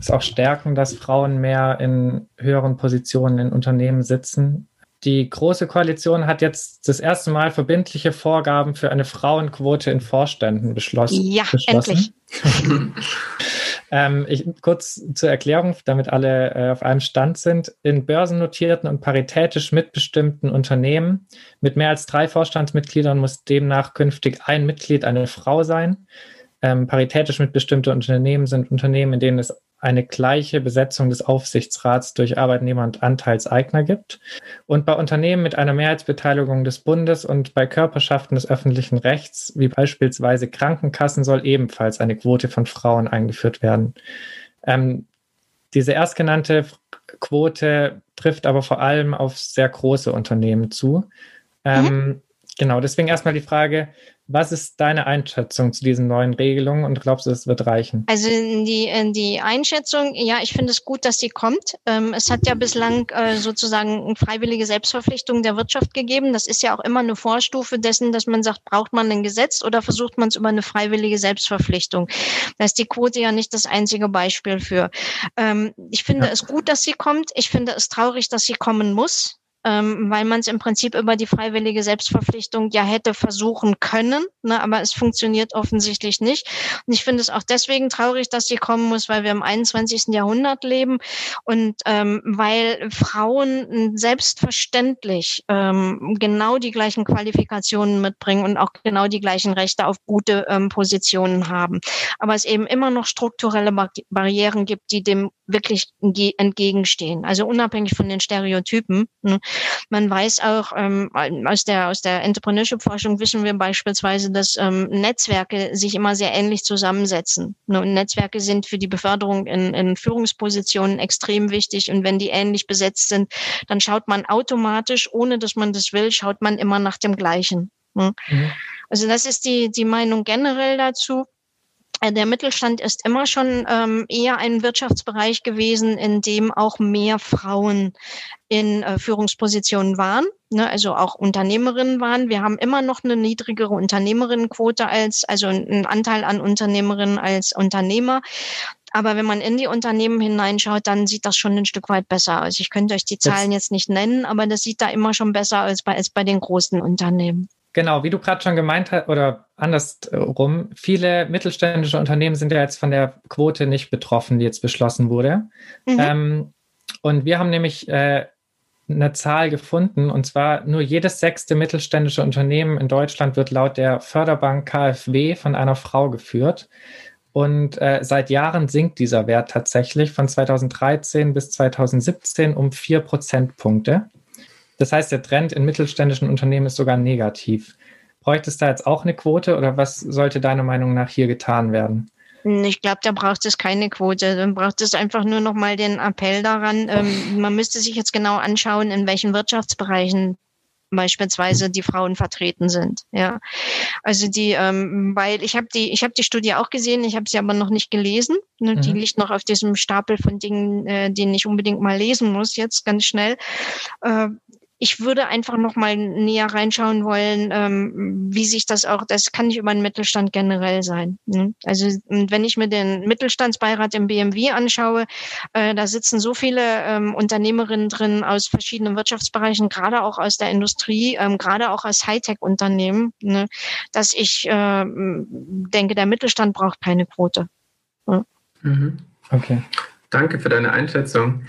es auch stärken, dass Frauen mehr in höheren Positionen in Unternehmen sitzen? Die Große Koalition hat jetzt das erste Mal verbindliche Vorgaben für eine Frauenquote in Vorständen beschlossen. Ja, beschlossen. endlich. Ähm, ich, kurz zur Erklärung, damit alle äh, auf einem Stand sind. In börsennotierten und paritätisch mitbestimmten Unternehmen mit mehr als drei Vorstandsmitgliedern muss demnach künftig ein Mitglied eine Frau sein. Ähm, paritätisch mitbestimmte Unternehmen sind Unternehmen, in denen es eine gleiche Besetzung des Aufsichtsrats durch Arbeitnehmer und Anteilseigner gibt. Und bei Unternehmen mit einer Mehrheitsbeteiligung des Bundes und bei Körperschaften des öffentlichen Rechts, wie beispielsweise Krankenkassen, soll ebenfalls eine Quote von Frauen eingeführt werden. Ähm, diese erstgenannte Quote trifft aber vor allem auf sehr große Unternehmen zu. Ähm, mhm. Genau, deswegen erstmal die Frage, Was ist deine Einschätzung zu diesen neuen Regelungen und glaubst du, es wird reichen? Also die, die Einschätzung, ja, ich finde es gut, dass sie kommt. Ähm, es hat ja bislang äh, sozusagen eine freiwillige Selbstverpflichtung der Wirtschaft gegeben. Das ist ja auch immer eine Vorstufe dessen, dass man sagt, braucht man ein Gesetz oder versucht man es über eine freiwillige Selbstverpflichtung. Da ist die Quote ja nicht das einzige Beispiel für. Ähm, ich finde ja. es gut, dass sie kommt. Ich finde es traurig, dass sie kommen muss ähm, weil man es im Prinzip über die freiwillige Selbstverpflichtung ja hätte versuchen können, ne, aber es funktioniert offensichtlich nicht. Und ich finde es auch deswegen traurig, dass sie kommen muss, weil wir im 21. Jahrhundert leben und ähm, weil Frauen selbstverständlich ähm, genau die gleichen Qualifikationen mitbringen und auch genau die gleichen Rechte auf gute ähm, Positionen haben. Aber es eben immer noch strukturelle Barrieren gibt, die dem wirklich entgegenstehen. Also unabhängig von den Stereotypen. Ne. Man weiß auch ähm, aus der aus der Entrepreneurship-Forschung wissen wir beispielsweise, dass ähm, Netzwerke sich immer sehr ähnlich zusammensetzen. Ne. Und Netzwerke sind für die Beförderung in, in Führungspositionen extrem wichtig. Und wenn die ähnlich besetzt sind, dann schaut man automatisch, ohne dass man das will, schaut man immer nach dem Gleichen. Ne. Mhm. Also das ist die die Meinung generell dazu. Äh, der Mittelstand ist immer schon ähm, eher ein Wirtschaftsbereich gewesen, in dem auch mehr Frauen in äh, Führungspositionen waren, ne, also auch Unternehmerinnen waren. Wir haben immer noch eine niedrigere Unternehmerinnenquote als, also einen Anteil an Unternehmerinnen als Unternehmer. Aber wenn man in die Unternehmen hineinschaut, dann sieht das schon ein Stück weit besser aus. Ich könnte euch die Zahlen jetzt nicht nennen, aber das sieht da immer schon besser aus bei, als bei den großen Unternehmen. Genau, wie du gerade schon gemeint hast, oder andersrum, viele mittelständische Unternehmen sind ja jetzt von der Quote nicht betroffen, die jetzt beschlossen wurde. Mhm. Ähm, und wir haben nämlich äh, eine Zahl gefunden, und zwar nur jedes sechste mittelständische Unternehmen in Deutschland wird laut der Förderbank KfW von einer Frau geführt. Und äh, seit Jahren sinkt dieser Wert tatsächlich von 2013 bis 2017 um vier Prozentpunkte. Das heißt, der Trend in mittelständischen Unternehmen ist sogar negativ. Bräuchte es da jetzt auch eine Quote oder was sollte deiner Meinung nach hier getan werden? Ich glaube, da braucht es keine Quote. Dann braucht es einfach nur noch mal den Appell daran. Ähm, man müsste sich jetzt genau anschauen, in welchen Wirtschaftsbereichen beispielsweise die Frauen vertreten sind. Ja, also die, ähm, weil ich habe die, ich habe die Studie auch gesehen, ich habe sie aber noch nicht gelesen. Ne? Mhm. Die liegt noch auf diesem Stapel von Dingen, äh, den ich unbedingt mal lesen muss jetzt ganz schnell. Äh, ich würde einfach noch mal näher reinschauen wollen, ähm, wie sich das auch, das kann nicht über den Mittelstand generell sein. Ne? Also wenn ich mir den Mittelstandsbeirat im BMW anschaue, äh, da sitzen so viele ähm, Unternehmerinnen drin aus verschiedenen Wirtschaftsbereichen, gerade auch aus der Industrie, ähm, gerade auch aus Hightech-Unternehmen, ne, dass ich äh, denke, der Mittelstand braucht keine Quote. Ja. Mhm. Okay. Danke für deine Einschätzung.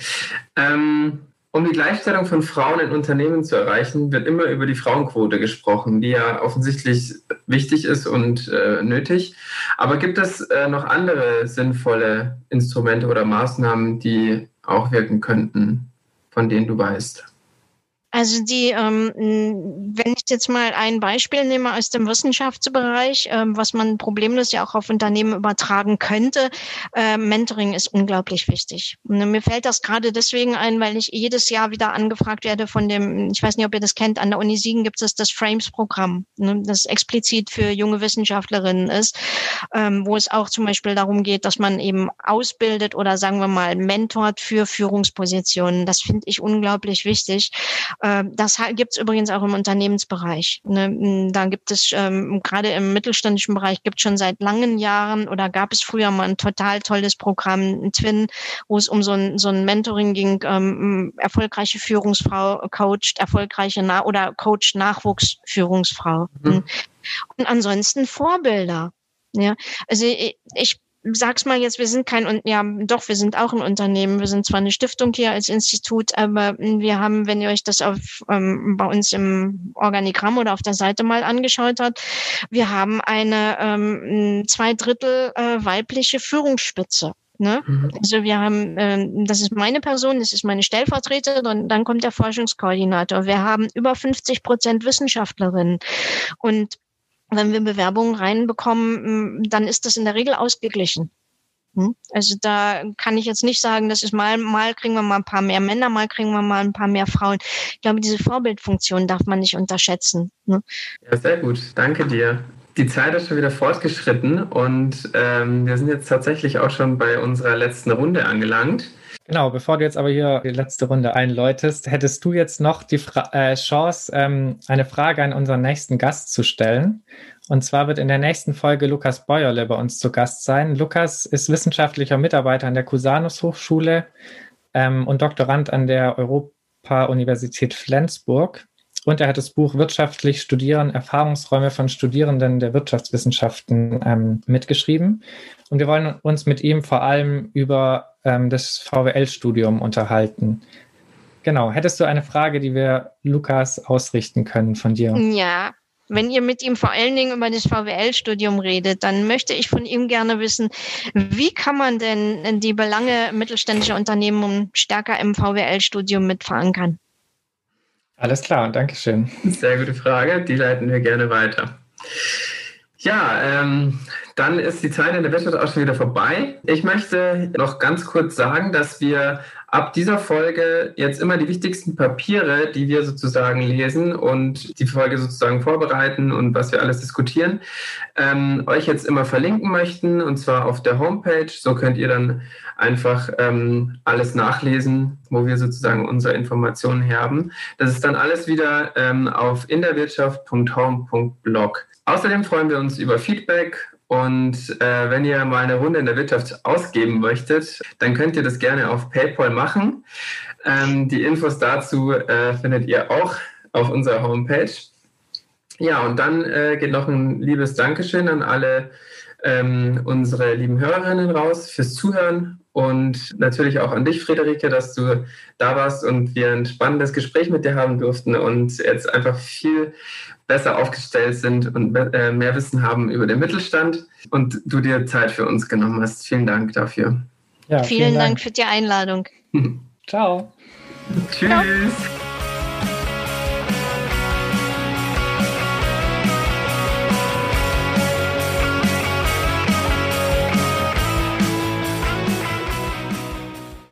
Ähm um die Gleichstellung von Frauen in Unternehmen zu erreichen, wird immer über die Frauenquote gesprochen, die ja offensichtlich wichtig ist und äh, nötig. Aber gibt es äh, noch andere sinnvolle Instrumente oder Maßnahmen, die auch wirken könnten, von denen du weißt? Also die, ähm, wenn ich jetzt mal ein Beispiel nehme aus dem Wissenschaftsbereich, ähm, was man problemlos ja auch auf Unternehmen übertragen könnte, äh, Mentoring ist unglaublich wichtig. Und mir fällt das gerade deswegen ein, weil ich jedes Jahr wieder angefragt werde von dem, ich weiß nicht, ob ihr das kennt, an der Uni Siegen gibt es das Frames-Programm, ne, das explizit für junge Wissenschaftlerinnen ist, ähm, wo es auch zum Beispiel darum geht, dass man eben ausbildet oder sagen wir mal mentort für Führungspositionen. Das finde ich unglaublich wichtig das gibt es übrigens auch im Unternehmensbereich. Ne? Da gibt es ähm, gerade im mittelständischen Bereich gibt es schon seit langen Jahren oder gab es früher mal ein total tolles Programm, Twin, wo es um so ein, so ein Mentoring ging, ähm, erfolgreiche Führungsfrau coacht, erfolgreiche Na oder coacht Nachwuchsführungsfrau. Mhm. Und ansonsten Vorbilder. Ja, also ich, ich sag's mal jetzt, wir sind kein, ja, doch, wir sind auch ein Unternehmen. Wir sind zwar eine Stiftung hier als Institut, aber wir haben, wenn ihr euch das auf, ähm, bei uns im Organigramm oder auf der Seite mal angeschaut habt, wir haben eine ähm, zwei Drittel äh, weibliche Führungsspitze. Ne? Mhm. Also wir haben, äh, das ist meine Person, das ist meine Stellvertreterin und dann kommt der Forschungskoordinator. Wir haben über 50 Prozent Wissenschaftlerinnen und wenn wir Bewerbungen reinbekommen, dann ist das in der Regel ausgeglichen. Hm? Also da kann ich jetzt nicht sagen, das ist mal, mal kriegen wir mal ein paar mehr Männer, mal kriegen wir mal ein paar mehr Frauen. Ich glaube, diese Vorbildfunktion darf man nicht unterschätzen. Ne? Ja, sehr gut. Danke dir. die Zeit ist schon wieder fortgeschritten und ähm, wir sind jetzt tatsächlich auch schon bei unserer letzten Runde angelangt. Genau, bevor du jetzt aber hier die letzte Runde einläutest, hättest du jetzt noch die Fra äh, Chance, ähm, eine Frage an unseren nächsten Gast zu stellen. Und zwar wird in der nächsten Folge Lukas Beuerle bei uns zu Gast sein. Lukas ist wissenschaftlicher Mitarbeiter an der Cusanus Hochschule ähm, und Doktorand an der Europa-Universität Flensburg. Und er hat das Buch Wirtschaftlich Studieren, Erfahrungsräume von Studierenden der Wirtschaftswissenschaften ähm, mitgeschrieben. Und wir wollen uns mit ihm vor allem über ähm, das VWL-Studium unterhalten. Genau, hättest du eine Frage, die wir Lukas ausrichten können von dir? Ja, wenn ihr mit ihm vor allen Dingen über das VWL-Studium redet, dann möchte ich von ihm gerne wissen, wie kann man denn die Belange mittelständischer Unternehmen stärker im VWL-Studium mit verankern? Alles klar, danke schön. Sehr gute Frage, die leiten wir gerne weiter. Ja, ähm, dann ist die Zeit in der Wirtschaft auch schon wieder vorbei. Ich möchte noch ganz kurz sagen, dass wir ab dieser Folge jetzt immer die wichtigsten Papiere, die wir sozusagen lesen und die Folge sozusagen vorbereiten und was wir alles diskutieren, ähm, euch jetzt immer verlinken möchten und zwar auf der Homepage. So könnt ihr dann einfach ähm, alles nachlesen, wo wir sozusagen unsere Informationen haben. Das ist dann alles wieder ähm, auf inderwirtschaft.home.blog. Außerdem freuen wir uns über Feedback und äh, wenn ihr mal eine Runde in der Wirtschaft ausgeben möchtet, dann könnt ihr das gerne auf PayPal machen. Ähm, die Infos dazu äh, findet ihr auch auf unserer Homepage. Ja, und dann äh, geht noch ein liebes Dankeschön an alle ähm, unsere lieben Hörerinnen raus fürs Zuhören und natürlich auch an dich, Friederike, dass du da warst und wir ein spannendes Gespräch mit dir haben durften und jetzt einfach viel besser aufgestellt sind und äh, mehr Wissen haben über den Mittelstand und du dir Zeit für uns genommen hast. Vielen Dank dafür. Ja, vielen, vielen Dank. Dank für die Einladung. Ciao. Tschüss. Ciao.